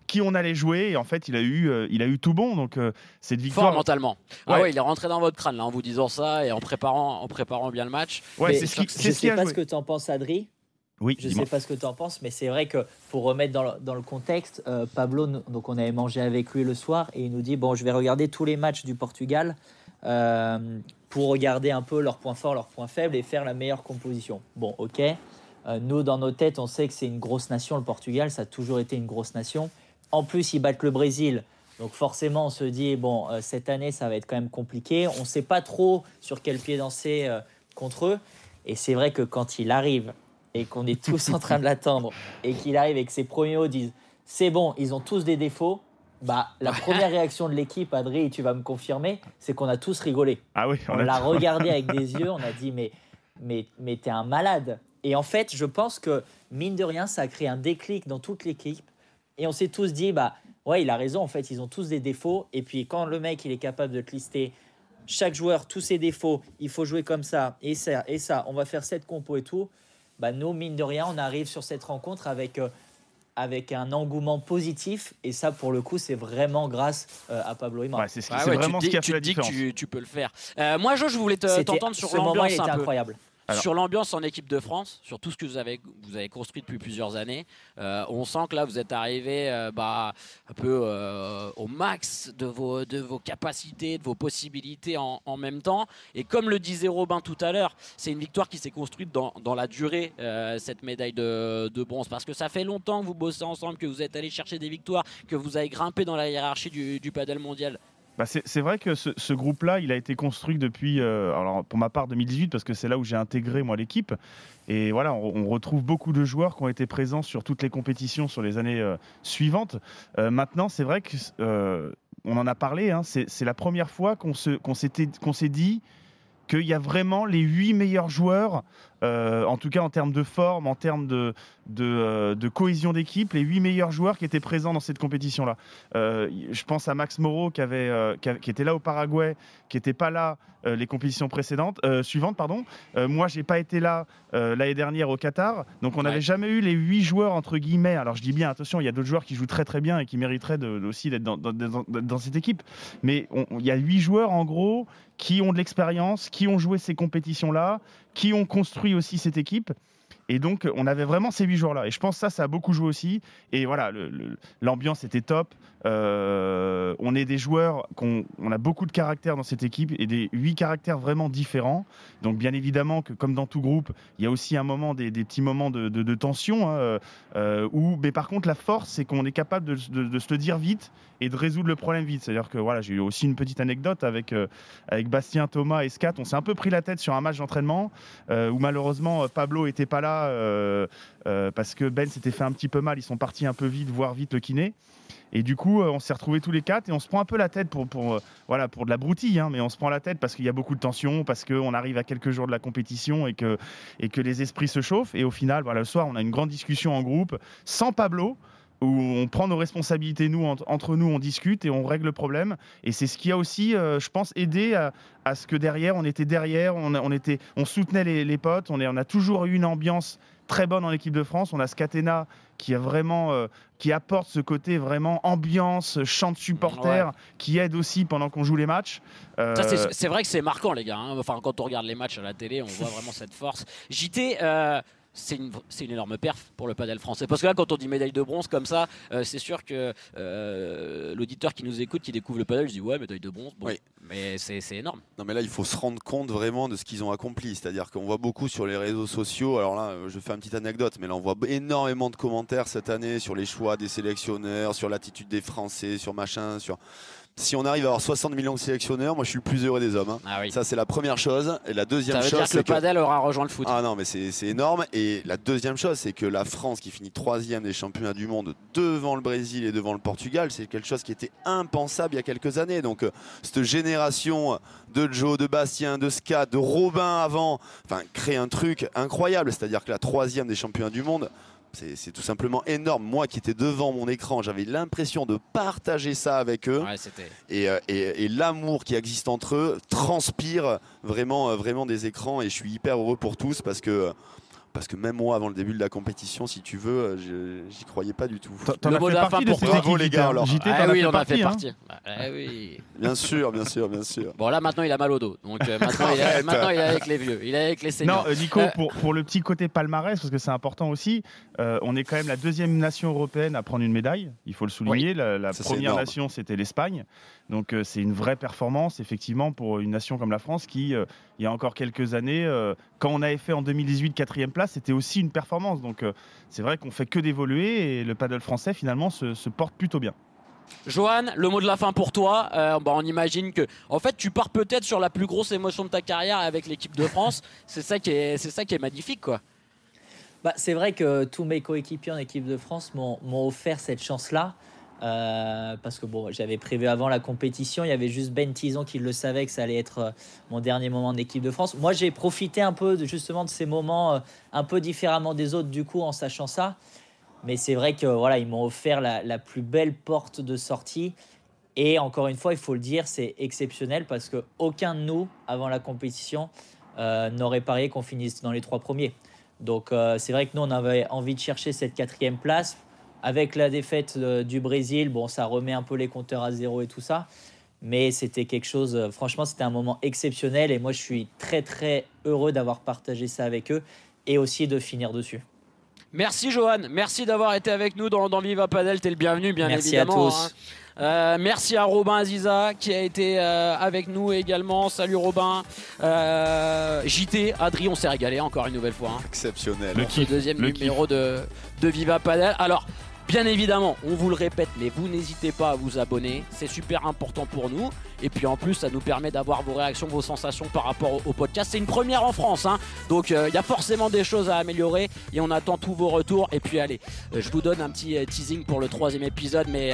qui on allait jouer. Et en fait, il a eu, il a eu tout bon. Donc, cette victoire. Fort mentalement. Ah ouais, il est rentré dans votre crâne là, en vous disant ça et en préparant, en préparant bien le match. Ouais, c'est ce qui, je sais pas ce que tu en penses, Adri. Oui, je ne sais pas ce que tu en penses, mais c'est vrai que pour remettre dans le, dans le contexte, euh, Pablo, donc on avait mangé avec lui le soir et il nous dit bon, je vais regarder tous les matchs du Portugal euh, pour regarder un peu leurs points forts, leurs points faibles et faire la meilleure composition. Bon, ok. Euh, nous, dans nos têtes, on sait que c'est une grosse nation, le Portugal, ça a toujours été une grosse nation. En plus, ils battent le Brésil. Donc forcément, on se dit, bon, cette année, ça va être quand même compliqué. On ne sait pas trop sur quel pied danser contre eux. Et c'est vrai que quand il arrive et qu'on est [LAUGHS] tous en train de l'attendre et qu'il arrive et que ses premiers mots disent c'est bon, ils ont tous des défauts, bah, la première [LAUGHS] réaction de l'équipe, Adri, tu vas me confirmer, c'est qu'on a tous rigolé. Ah oui, on, l'a [LAUGHS] regardé avec des yeux, on a dit mais, mais, mais t'es un malade. Et en fait, je pense que mine de rien, ça a créé un déclic dans toute l'équipe. Et on s'est tous dit, bah ouais, il a raison, en fait, ils ont tous des défauts. Et puis quand le mec, il est capable de te lister chaque joueur, tous ses défauts, il faut jouer comme ça, et ça, et ça, on va faire cette compo et tout bah, nous, mine de rien, on arrive sur cette rencontre avec, euh, avec un engouement positif. Et ça, pour le coup, c'est vraiment grâce euh, à Pablo Ima. Ouais, c'est vraiment ce qui a fait la différence. Que tu, tu, peux le faire. Euh, moi, Jo, je voulais t'entendre sur l'ambiance un peu. incroyable sur l'ambiance en équipe de France, sur tout ce que vous avez, construit depuis plusieurs années, euh, on sent que là vous êtes arrivé euh, bah, un peu euh, au max de vos, capacités, de vos possibilités en, même temps. Et comme le disait Robin tout à l'heure, c'est une victoire qui s'est construite dans, la durée, cette médaille de, bronze. Parce que ça fait longtemps que vous bossez ensemble, que vous êtes allé chercher des victoires, que vous avez grimpé dans la hiérarchie du, du padel mondial bah, c'est vrai que ce, groupe-là, il a été construit depuis, euh, pour ma part 2018, parce que c'est là où j'ai intégré moi l'équipe. Et voilà, on, retrouve beaucoup de joueurs qui ont été présents sur toutes les compétitions sur les années euh, suivantes. Euh, maintenant, c'est vrai que on en a parlé. Hein, c'est la première fois qu'on s'est dit qu'il y a vraiment les huit meilleurs joueurs euh, en tout cas en termes de forme, en termes de, de, euh, cohésion d'équipe, les huit meilleurs joueurs qui étaient présents dans cette compétition-là. Euh, je pense à Max Moreau qui, avait, qui, était là au Paraguay, qui n'était pas là les compétitions précédentes, suivantes. Pardon. moi, j'ai pas été là l'année dernière au Qatar, donc on n'avait jamais eu les huit joueurs entre guillemets. Alors je dis bien, attention, il y a d'autres joueurs qui jouent très très bien et qui mériteraient aussi d'être dans, dans, cette équipe, mais il y a huit joueurs en gros qui ont de l'expérience, qui ont joué ces compétitions-là, qui ont construit aussi cette équipe. Et donc, on avait vraiment ces huit jours-là. Et je pense que ça, ça a beaucoup joué aussi. Et voilà, l'ambiance était top. Euh, on est des joueurs, qu'on on a beaucoup de caractères dans cette équipe et des huit caractères vraiment différents. Donc, bien évidemment, que comme dans tout groupe, il y a aussi un moment, des, petits moments de, tension. Hein, euh, où, mais par contre, la force, c'est qu'on est capable de, se le dire vite et de résoudre le problème vite. C'est-à-dire que voilà, j'ai eu aussi une petite anecdote avec, euh, avec Bastien, Thomas et Scat. On s'est un peu pris la tête sur un match d'entraînement où malheureusement Pablo était pas là euh, euh, parce que Ben s'était fait un petit peu mal. Ils sont partis un peu vite, voir vite le kiné. Et du coup, euh, on s'est retrouvés tous les quatre et on se prend un peu la tête pour, pour, voilà, pour de la broutille, hein, mais on se prend la tête parce qu'il y a beaucoup de tension, parce qu'on arrive à quelques jours de la compétition et que, et que les esprits se chauffent. Et au final, voilà, le soir, on a une grande discussion en groupe, sans Pablo où on prend nos responsabilités, nous, entre nous, on discute et on règle le problème. Et c'est ce qui a aussi, je pense, aidé à, ce que derrière, on était derrière, on, était, on soutenait les, les potes, on, est, on a toujours eu une ambiance très bonne en équipe de France. On a Scatena qui a vraiment euh, qui apporte ce côté vraiment ambiance, chant de supporters, qui aide aussi pendant qu'on joue les matchs. Euh, c'est vrai que c'est marquant les gars. Hein. Enfin quand on regarde les matchs à la télé, on voit vraiment cette force. JT. Euh, c'est une, une, énorme perf pour le padel français. Parce que là, quand on dit médaille de bronze comme ça, euh, c'est sûr que euh, l'auditeur qui nous écoute, qui découvre le padel, je dis ouais, médaille de bronze. Bon, oui. Mais c'est énorme. Non, mais là, il faut se rendre compte vraiment de ce qu'ils ont accompli. C'est-à-dire qu'on voit beaucoup sur les réseaux sociaux. Alors là, je fais une petite anecdote, mais là, on voit énormément de commentaires cette année sur les choix des sélectionneurs, sur l'attitude des Français, sur machin, sur si on arrive à avoir 60 millions de sélectionneurs, moi je suis le plus heureux des hommes. Hein. Ah Ça c'est la première chose. Et la deuxième Ça veut chose, dire que le padel aura rejoint le foot. Ah non, mais c'est énorme. Et la deuxième chose, c'est que la France qui finit troisième des championnats du monde devant le Brésil et devant le Portugal, c'est quelque chose qui était impensable il y a quelques années. Donc euh, cette génération de Joe, de Bastien, de Ska, de Robin avant, enfin crée un truc incroyable. C'est-à-dire que la troisième des championnats du monde, c'est tout simplement énorme. Moi qui étais devant mon écran, j'avais l'impression de partager ça avec eux. Euh, et, l'amour qui existe entre eux transpire vraiment, euh, vraiment des écrans. Et je suis hyper heureux pour tous parce que parce que même moi, avant le début de la compétition, si tu veux, j'y croyais pas du tout. T'en as fait partie de ces Bravo les gars. Alors. JT, ah, oui, on a fait partie. Bah, ah oui. Bien sûr, bien sûr, bien sûr. Bon là maintenant il a mal au dos, donc euh, maintenant, il est, maintenant, il est, avec les vieux, il est avec les seniors. Non, Nico, euh, pour, pour, le petit côté palmarès, parce que c'est important aussi, on est quand même la deuxième nation européenne à prendre une médaille. Il faut le souligner. La, première nation c'était l'Espagne. Donc c'est une vraie performance effectivement pour une nation comme la France qui, il y a encore quelques années, quand on avait fait en 2018 quatrième place c'était aussi une performance. Donc euh, c'est vrai qu'on fait que d'évoluer et le paddle français finalement se, porte plutôt bien. Johan, le mot de la fin pour toi. Euh, bah, on imagine que, en fait, tu pars peut-être sur la plus grosse émotion de ta carrière avec l'équipe de France. c'est ça qui est, c'est ça qui est magnifique, quoi. Bah, c'est vrai que tous mes coéquipiers en équipe de France m'ont offert cette chance-là. Euh, parce que bon, j'avais prévu avant la compétition, il y avait juste Ben Tison qui le savait que ça allait être euh, mon dernier moment en équipe de France. Moi, j'ai profité un peu de, justement de ces moments euh, un peu différemment des autres du coup en sachant ça. Mais c'est vrai que voilà, ils m'ont offert la, plus belle porte de sortie. Et encore une fois, il faut le dire, c'est exceptionnel parce que aucun de nous avant la compétition n'aurait parié qu'on finisse dans les trois premiers. Donc c'est vrai que nous, on avait envie de chercher cette quatrième place avec la défaite euh, du Brésil, bon, ça remet un peu les compteurs à zéro et tout ça. Mais c'était quelque chose, euh, franchement, c'était un moment exceptionnel. Et moi, je suis très, très heureux d'avoir partagé ça avec eux et aussi de finir dessus. Merci Johan, merci d'avoir été avec nous dans, dans Viva Padel, t'es le bienvenu bien merci évidemment. Merci à tous. Hein. Euh, merci à Robin Aziza qui a été avec nous également. Salut Robin. JT, Adri, on s'est régalé encore une nouvelle fois. Hein. Exceptionnel. Le, deuxième numéro de, de Viva Padel. Alors, Bien évidemment, on vous le répète, mais vous n'hésitez pas à vous abonner, c'est super important pour nous. Et puis en plus, ça nous permet d'avoir vos réactions, vos sensations par rapport au, podcast. C'est une première en France, hein. donc euh, il y a forcément des choses à améliorer et on attend tous vos retours. Et puis allez, euh, je vous donne un petit euh, teasing pour le troisième épisode, mais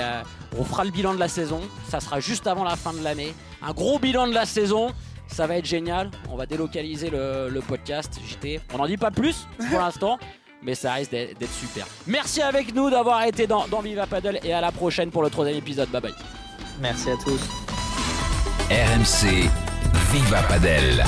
on fera le bilan de la saison. Ça sera juste avant la fin de l'année. Un gros bilan de la saison. Ça va être génial. On va délocaliser le, le podcast JT. On n'en dit pas plus pour [LAUGHS] l'instant mais ça risque d'être super. Merci avec nous d'avoir été dans, dans, Viva Paddle et à la prochaine pour le troisième épisode. Bye bye. Merci à tous. RMC Viva Paddle.